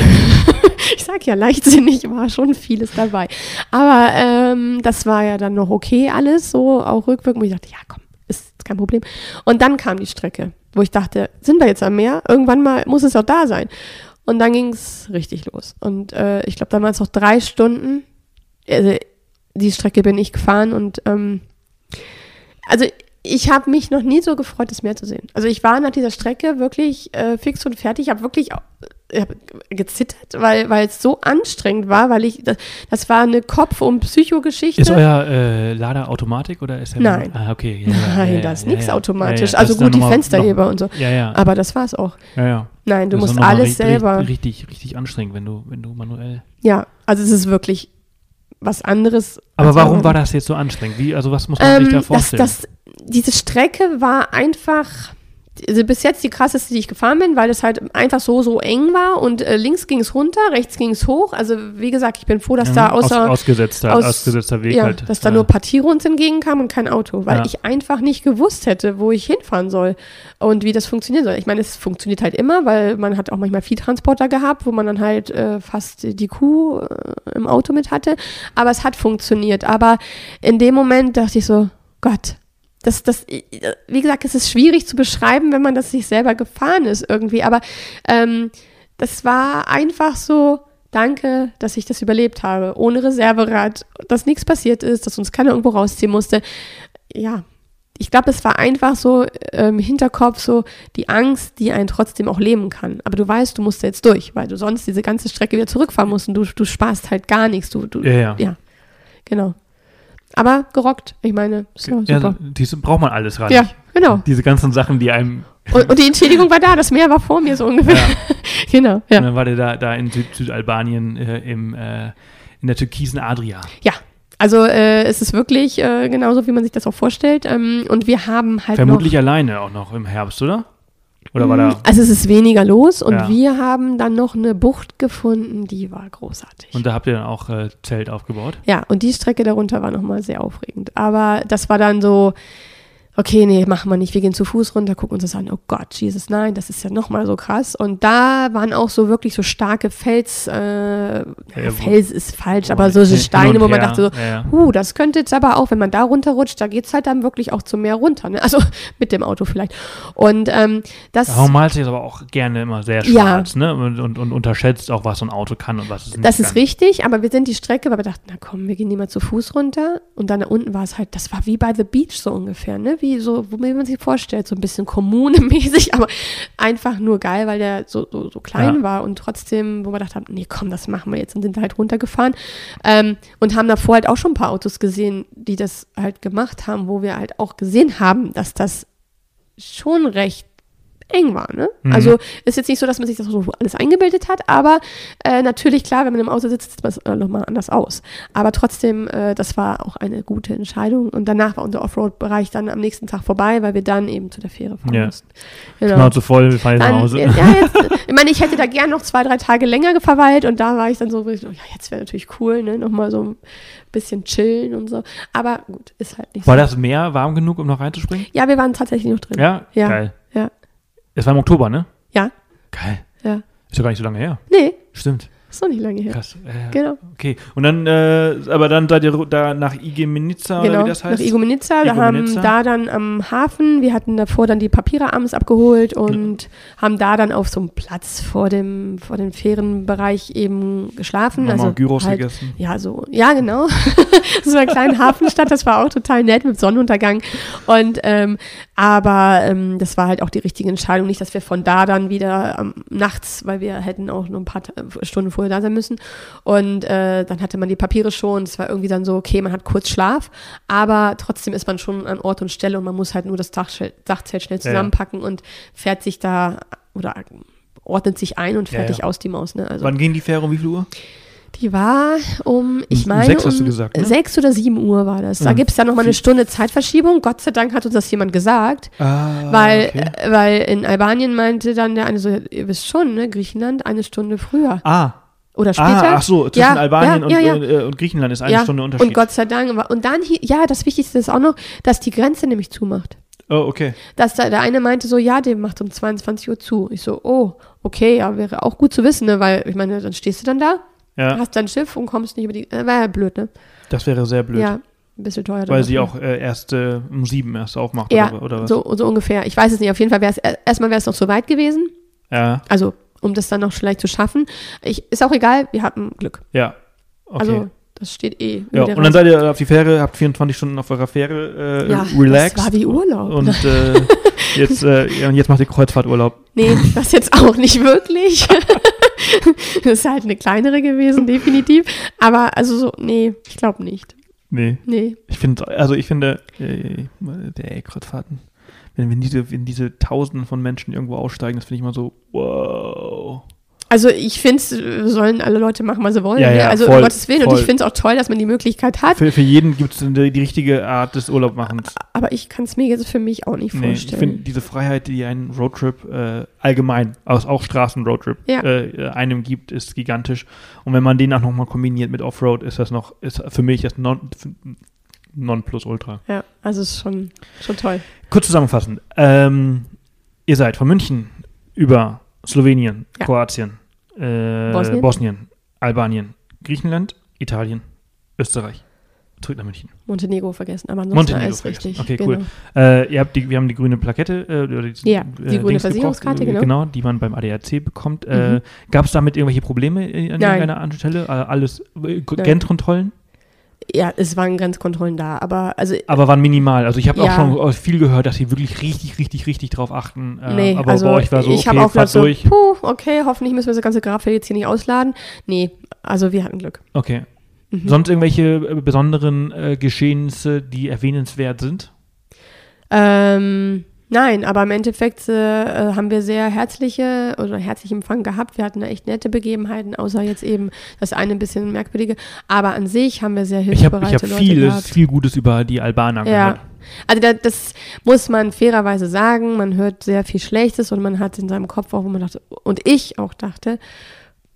Ich sag ja, leichtsinnig war schon vieles dabei. Aber ähm, das war ja dann noch okay alles, so auch rückwirkend. ich dachte, ja komm, kein Problem. Und dann kam die Strecke, wo ich dachte, sind wir jetzt am Meer? Irgendwann mal muss es auch da sein. Und dann ging es richtig los. Und äh, ich glaube, dann waren es noch drei Stunden. Also, die Strecke bin ich gefahren und ähm, also ich habe mich noch nie so gefreut, das Meer zu sehen. Also ich war nach dieser Strecke wirklich äh, fix und fertig. Ich habe wirklich ich hab gezittert, weil weil es so anstrengend war, weil ich das, das war eine Kopf- und Psychogeschichte. Ist euer äh, Lader Automatik oder ist der Nein. Ah, okay. Ja, Nein, ja, da ist ja, nichts automatisch. Also das gut, die noch mal- Fensterheber und so. noch- Ja, ja. Aber das war's auch. ja, ja. Nein, du Das musst noch alles richtig, selber. Richtig, richtig anstrengend, wenn du, wenn du manuell. Ja, also es ist wirklich was anderes. Aber warum war das jetzt so anstrengend? Wie, also was muss man sich da Ähm, das, vorstellen? das, diese Strecke war einfach, also bis jetzt die krasseste, die ich gefahren bin, weil es halt einfach so, so eng war und äh, links ging es runter, rechts ging es hoch. Also wie gesagt, ich bin froh, dass da Mhm, aus, außer, ausgetzter, aus- ausgesetzter Weg ja, halt. dass da ja. nur Partiere uns entgegenkamen und kein Auto, weil Ja. ich einfach nicht gewusst hätte, wo ich hinfahren soll und wie das funktionieren soll. Ich meine, es funktioniert halt immer, weil man hat auch manchmal Viehtransporter gehabt, wo man dann halt äh, fast die Kuh äh, im Auto mit hatte, aber es hat funktioniert. Aber in dem Moment dachte ich so, Gott, das, das, wie gesagt, es ist schwierig zu beschreiben, wenn man das sich selber gefahren ist irgendwie, aber ähm, das war einfach so, danke, dass ich das überlebt habe, ohne Reserverad, dass nichts passiert ist, dass uns keiner irgendwo rausziehen musste. Ja, ich glaube, es war einfach so ähm, im Hinterkopf so die Angst, die einen trotzdem auch lähmen kann. Aber du weißt, du musst da jetzt durch, weil du sonst diese ganze Strecke wieder zurückfahren musst und du, du sparst halt gar nichts. Du, du, Ja, ja. ja, genau. Aber gerockt, ich meine, so, Ja, super. diese braucht man alles ran. Ja, genau. Diese ganzen Sachen, die einem. Und, und die Entschädigung war da, das Meer war vor mir so ungefähr. Ja. genau, Und ja. dann war der da, da in Süd Südalbanien äh, im, äh, in der türkisen Adria. Ja, also äh, es ist wirklich äh, genauso, wie man sich das auch vorstellt. Ähm, und wir haben halt Vermutlich noch, alleine auch noch im Herbst, oder? Oder war da. Also es ist weniger los und Ja. wir haben dann noch eine Bucht gefunden, die war großartig. Und da habt ihr dann auch äh, Zelt aufgebaut? ja, und die Strecke darunter war nochmal sehr aufregend. Aber das war dann so, okay, nee, machen wir nicht. Wir gehen zu Fuß runter, gucken uns das an. Oh Gott, Jesus, nein, das ist ja nochmal so krass. Und da waren auch so wirklich so starke Fels, äh, ja, Fels ist falsch, aber so Steine, wo man dachte so, Ja, ja. huh, das könnte jetzt aber auch, wenn man da runterrutscht, da geht's halt dann wirklich auch zum Meer runter. Ne? Also mit dem Auto vielleicht. Und ähm, das, Warum du jetzt aber auch gerne immer sehr Ja. schwarz, ne? Und, und, und unterschätzt auch, was so ein Auto kann und was es nicht das ist kann. richtig, aber wir sind die Strecke, weil wir dachten, na komm, wir gehen mal zu Fuß runter. Und dann da unten war es halt, das war wie bei The Beach so ungefähr, ne? Wie so, wo man sich vorstellt, so ein bisschen kommunemäßig, aber einfach nur geil, weil der so, so, so klein Ja. war und trotzdem, wo wir gedacht haben, nee, komm, das machen wir jetzt und sind halt runtergefahren. Ähm, und haben davor halt auch schon ein paar Autos gesehen, die das halt gemacht haben, wo wir halt auch gesehen haben, dass das schon recht eng war, ne? Mhm. Also ist jetzt nicht so, dass man sich das so alles eingebildet hat, aber äh, natürlich, klar, wenn man im Auto sitzt, sieht es äh, nochmal anders aus. Aber trotzdem, äh, das war auch eine gute Entscheidung. Und danach war unser Offroad-Bereich dann am nächsten Tag vorbei, weil wir dann eben zu der Fähre fahren Ja. mussten. Genau. Schnauze voll, wir fahren jetzt nach Hause. ja, jetzt, ich meine, ich hätte da gern noch zwei, drei Tage länger verweilt und da war ich dann so, ja, jetzt wäre natürlich cool, ne, nochmal so ein bisschen chillen und so. Aber gut, ist halt nicht War so. das Meer warm genug, um noch reinzuspringen? Ja, wir waren tatsächlich noch drin. Ja? Ja. Geil. Ja. Es war im Oktober, ne? Ja. Geil. Ja. Ist ja gar nicht so lange her. Nee, Stimmt. Ist noch nicht lange her. Krass. Äh, Genau. Okay. Und dann, äh, aber dann seid ihr da nach oder Genau, wie das heißt? nach Igoumenitsa. Da haben da dann am Hafen, wir hatten davor dann die Papiere abends abgeholt und haben da dann auf so einem Platz vor dem, vor dem Fährenbereich eben geschlafen. Nochmal also Gyros halt, gegessen. Ja, so, ja, genau. so einer kleinen Hafenstadt, das war auch total nett mit Sonnenuntergang. Und ähm, aber ähm, das war halt auch die richtige Entscheidung. Nicht, dass wir von da dann wieder ähm, nachts, weil wir hätten auch nur ein paar Stunden vorher da sein müssen. Und äh, dann hatte man die Papiere schon. Es war irgendwie dann so, okay, man hat kurz Schlaf, aber trotzdem ist man schon an Ort und Stelle und man muss halt nur das Dachzelt, Dachzelt schnell Ja, ja. zusammenpacken und fährt sich da oder ordnet sich ein und fertig ja. aus die Maus. Ne? Also Wann ging die Fähre um wie viel Uhr? die war um, ich Um meine, sechs hast du um gesagt, ne? sechs oder sieben Uhr war das. Da Mhm. gibt es dann nochmal eine Stunde Zeitverschiebung. Gott sei Dank hat uns das jemand gesagt, Ah, weil, okay. äh, weil in Albanien meinte dann der eine so, ihr wisst schon, ne, Griechenland eine Stunde früher Ah, oder später. ah, ach so, zwischen Ja, Albanien ja, ja, und, Äh, und Griechenland ist eine ja. Stunde Unterschied. Und Gott sei Dank. Und dann, ja, das Wichtigste ist auch noch, dass die Grenze nämlich zumacht. oh, okay. Dass da, der eine meinte so, ja, der macht um 22 Uhr zu. Ich so, oh, okay, ja, wäre auch gut zu wissen, ne, weil ich meine, dann stehst du dann da, Ja, hast dein Schiff und kommst nicht über die, äh, wäre ja blöd, ne? das wäre sehr blöd. Ja, ein bisschen teuer. Weil sie ne? auch äh, erst äh, um sieben erst aufmacht Ja, oder, oder was? so, so ungefähr. Ich weiß es nicht. Auf jeden Fall wäre es, äh, erstmal wäre es noch so weit gewesen. Ja, Also, um das dann noch vielleicht zu schaffen. Ich, ist auch egal, wir hatten Glück. ja. Okay. Also, das steht eh. ja, und dann seid ihr auf die Fähre, habt 24 Stunden auf eurer Fähre äh, ja, relaxed. Das war wie Urlaub. und äh, jetzt, äh, jetzt macht ihr Kreuzfahrturlaub. nee, das jetzt auch nicht wirklich. das ist halt eine kleinere gewesen, definitiv. Aber also so, nee, ich glaube nicht. Nee, Nee. ich finde, also ich finde, äh, der Kreuzfahrten, wenn, wenn, diese, wenn diese Tausenden von Menschen irgendwo aussteigen, das finde ich mal so, wow. Also ich finde es, sollen alle Leute machen, was sie wollen. Ja, ne? ja, also voll, um Gottes Willen. Und voll. ich finde es auch toll, dass man die Möglichkeit hat. Für, für jeden gibt es die, die richtige Art des Urlaubmachens. Aber ich kann es mir jetzt für mich auch nicht Nee, ich vorstellen. finde diese Freiheit, die ein Roadtrip äh, allgemein, also auch Straßen-Roadtrip, Ja. äh, einem gibt, ist gigantisch. Und wenn man den auch nochmal kombiniert mit Offroad, ist das noch, ist für mich das non, Nonplusultra. Ja, also es ist schon, schon toll. Kurz zusammenfassend. Ähm, ihr seid von München über Slowenien, Ja. Kroatien, äh, Bosnien. Bosnien. Albanien, Griechenland, Italien, Österreich. Zurück nach München. Montenegro vergessen, aber ansonsten Montenegro alles vergessen. richtig. Okay, genau. cool. Äh, ihr habt die, wir haben die grüne Plakette, äh, oder die, Ja, die grüne Dings gebraucht, Versicherungskarte, äh, genau. Genau, die man beim ADAC bekommt. Äh, Mhm. Gab es damit irgendwelche Probleme äh, an Nein. irgendeiner anderen Stelle? Äh, alles äh, Grenzkontrollen? Ja, es waren Grenzkontrollen da, aber also Aber waren minimal. Also ich habe auch Ja. schon äh, viel gehört, dass sie wirklich richtig, richtig, richtig drauf achten. Äh, nee, aber also bei euch war so, ich okay, habe auch fahrt so, durch. puh, okay, hoffentlich müssen wir das ganze Grafel jetzt hier nicht ausladen. Nee, also wir hatten Glück. Okay. Mhm. Sonst irgendwelche äh, besonderen äh, Geschehnisse, die erwähnenswert sind? Ähm, nein, aber im Endeffekt äh, äh, haben wir sehr herzliche oder herzlichen Empfang gehabt. Wir hatten da echt nette Begebenheiten, außer jetzt eben das eine ein bisschen merkwürdige. Aber an sich haben wir sehr Ich habe hilfsbereite ich hab Leute viel, gehabt. viel Gutes über die Albaner Ja. gehört. Also da, das muss man fairerweise sagen. Man hört sehr viel Schlechtes und man hat in seinem Kopf auch, wo man dachte, und ich auch dachte,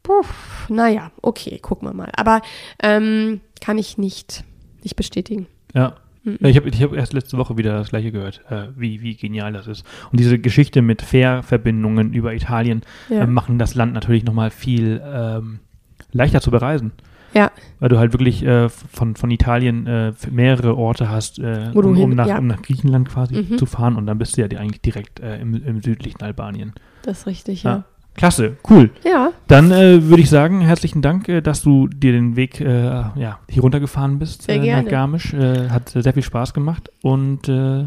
puh, naja, okay, gucken wir mal. Aber ähm, kann ich nicht, nicht bestätigen. Ja. Mhm. Ich habe ich hab erst letzte Woche wieder das gleiche gehört, äh, wie, wie genial das ist. Und diese Geschichte mit Fährverbindungen über Italien Ja. äh, machen das Land natürlich nochmal viel ähm, leichter zu bereisen. Ja. Weil du halt wirklich äh, von, von Italien äh, mehrere Orte hast, äh, um, um, nach, ja. um nach Griechenland quasi Mhm. zu fahren und dann bist du ja eigentlich direkt äh, im, im südlichen Albanien. Das ist richtig, Ja. ja. Klasse, cool. Ja, Dann äh, würde ich sagen, herzlichen Dank, äh, dass du dir den Weg äh, ja, hier runtergefahren bist Sehr äh, nach gerne. Garmisch. Äh, hat sehr viel Spaß gemacht und äh,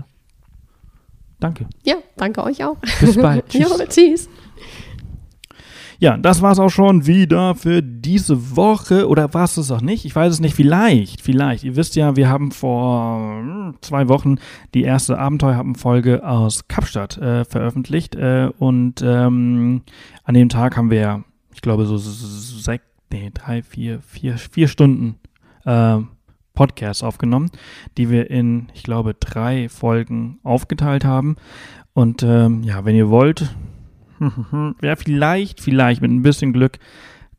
danke. ja, danke euch auch. Bis bald. Jo, Tschüss. Ja, das war's auch schon wieder für diese Woche. Oder war es das auch nicht? Ich weiß es nicht. Vielleicht, vielleicht. Ihr wisst ja, wir haben vor hm, zwei Wochen die erste Abenteuerhappen-Folge aus Kapstadt äh, veröffentlicht. Äh, und ähm, an dem Tag haben wir, ich glaube, so sechs, nee, drei, vier, vier, vier Stunden äh, Podcasts aufgenommen, die wir in, ich glaube, drei Folgen aufgeteilt haben. Und ähm, ja, wenn ihr wollt, ja, vielleicht, vielleicht mit ein bisschen Glück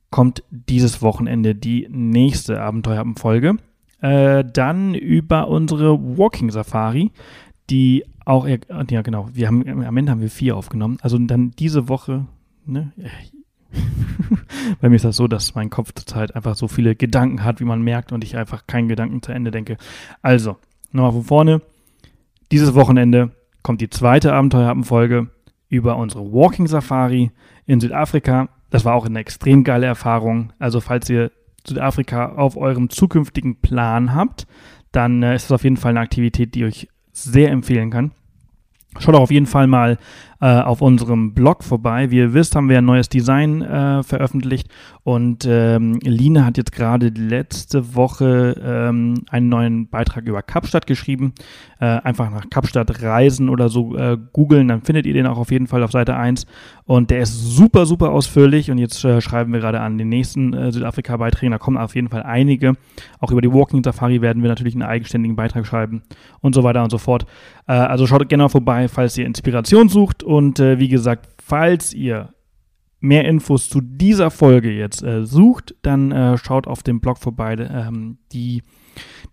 kommt dieses Wochenende die nächste Abenteuerfolge. Äh, dann über unsere Walking Safari, die auch, ja genau, wir haben, am Ende haben wir vier aufgenommen. Also dann diese Woche, ne? Bei mir ist das so, dass mein Kopf zurzeit einfach so viele Gedanken hat, wie man merkt, und ich einfach keinen Gedanken zu Ende denke. Also, nochmal von vorne. Dieses Wochenende kommt die zweite Abenteuerfolge über unsere Walking Safari in Südafrika. Das war auch eine extrem geile Erfahrung. Also falls ihr Südafrika auf eurem zukünftigen Plan habt, dann äh, ist es auf jeden Fall eine Aktivität, die ich euch sehr empfehlen kann. Schaut auch auf jeden Fall mal äh, auf unserem Blog vorbei. Wie ihr wisst, haben wir ein neues Design äh, veröffentlicht und ähm, Line hat jetzt gerade letzte Woche ähm, einen neuen Beitrag über Kapstadt geschrieben. Äh, einfach nach Kapstadt reisen oder so äh, googeln, dann findet ihr den auch auf jeden Fall auf Seite 1. Und der ist super, super ausführlich und jetzt äh, schreiben wir gerade an den nächsten äh, Südafrika-Beiträgen. Da kommen auf jeden Fall einige. Auch über die Walking Safari werden wir natürlich einen eigenständigen Beitrag schreiben und so weiter und so fort. Also schaut gerne vorbei, falls ihr Inspiration sucht. Und äh, wie gesagt, falls ihr mehr Infos zu dieser Folge jetzt äh, sucht, dann äh, schaut auf dem Blog vorbei. Ähm, die,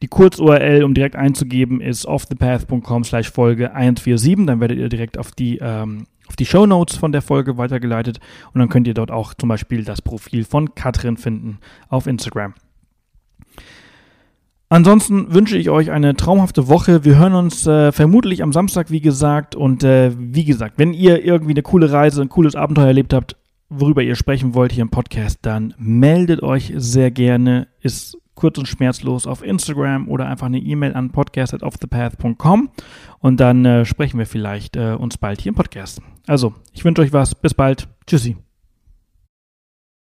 die Kurz-URL, um direkt einzugeben, ist offthepath.com slash Folge 147. Dann werdet ihr direkt auf die, ähm, auf die Show Notes von der Folge weitergeleitet und dann könnt ihr dort auch zum Beispiel das Profil von Katrin finden auf Instagram. Ansonsten wünsche ich euch eine traumhafte Woche. Wir hören uns äh, vermutlich am Samstag, wie gesagt. Und äh, wie gesagt, wenn ihr irgendwie eine coole Reise, ein cooles Abenteuer erlebt habt, worüber ihr sprechen wollt hier im Podcast, dann meldet euch sehr gerne. Ist kurz und schmerzlos auf Instagram oder einfach eine E-Mail an podcast@offthepath.com und dann äh, sprechen wir vielleicht äh, uns bald hier im Podcast. Also, ich wünsche euch was. Bis bald. Tschüssi.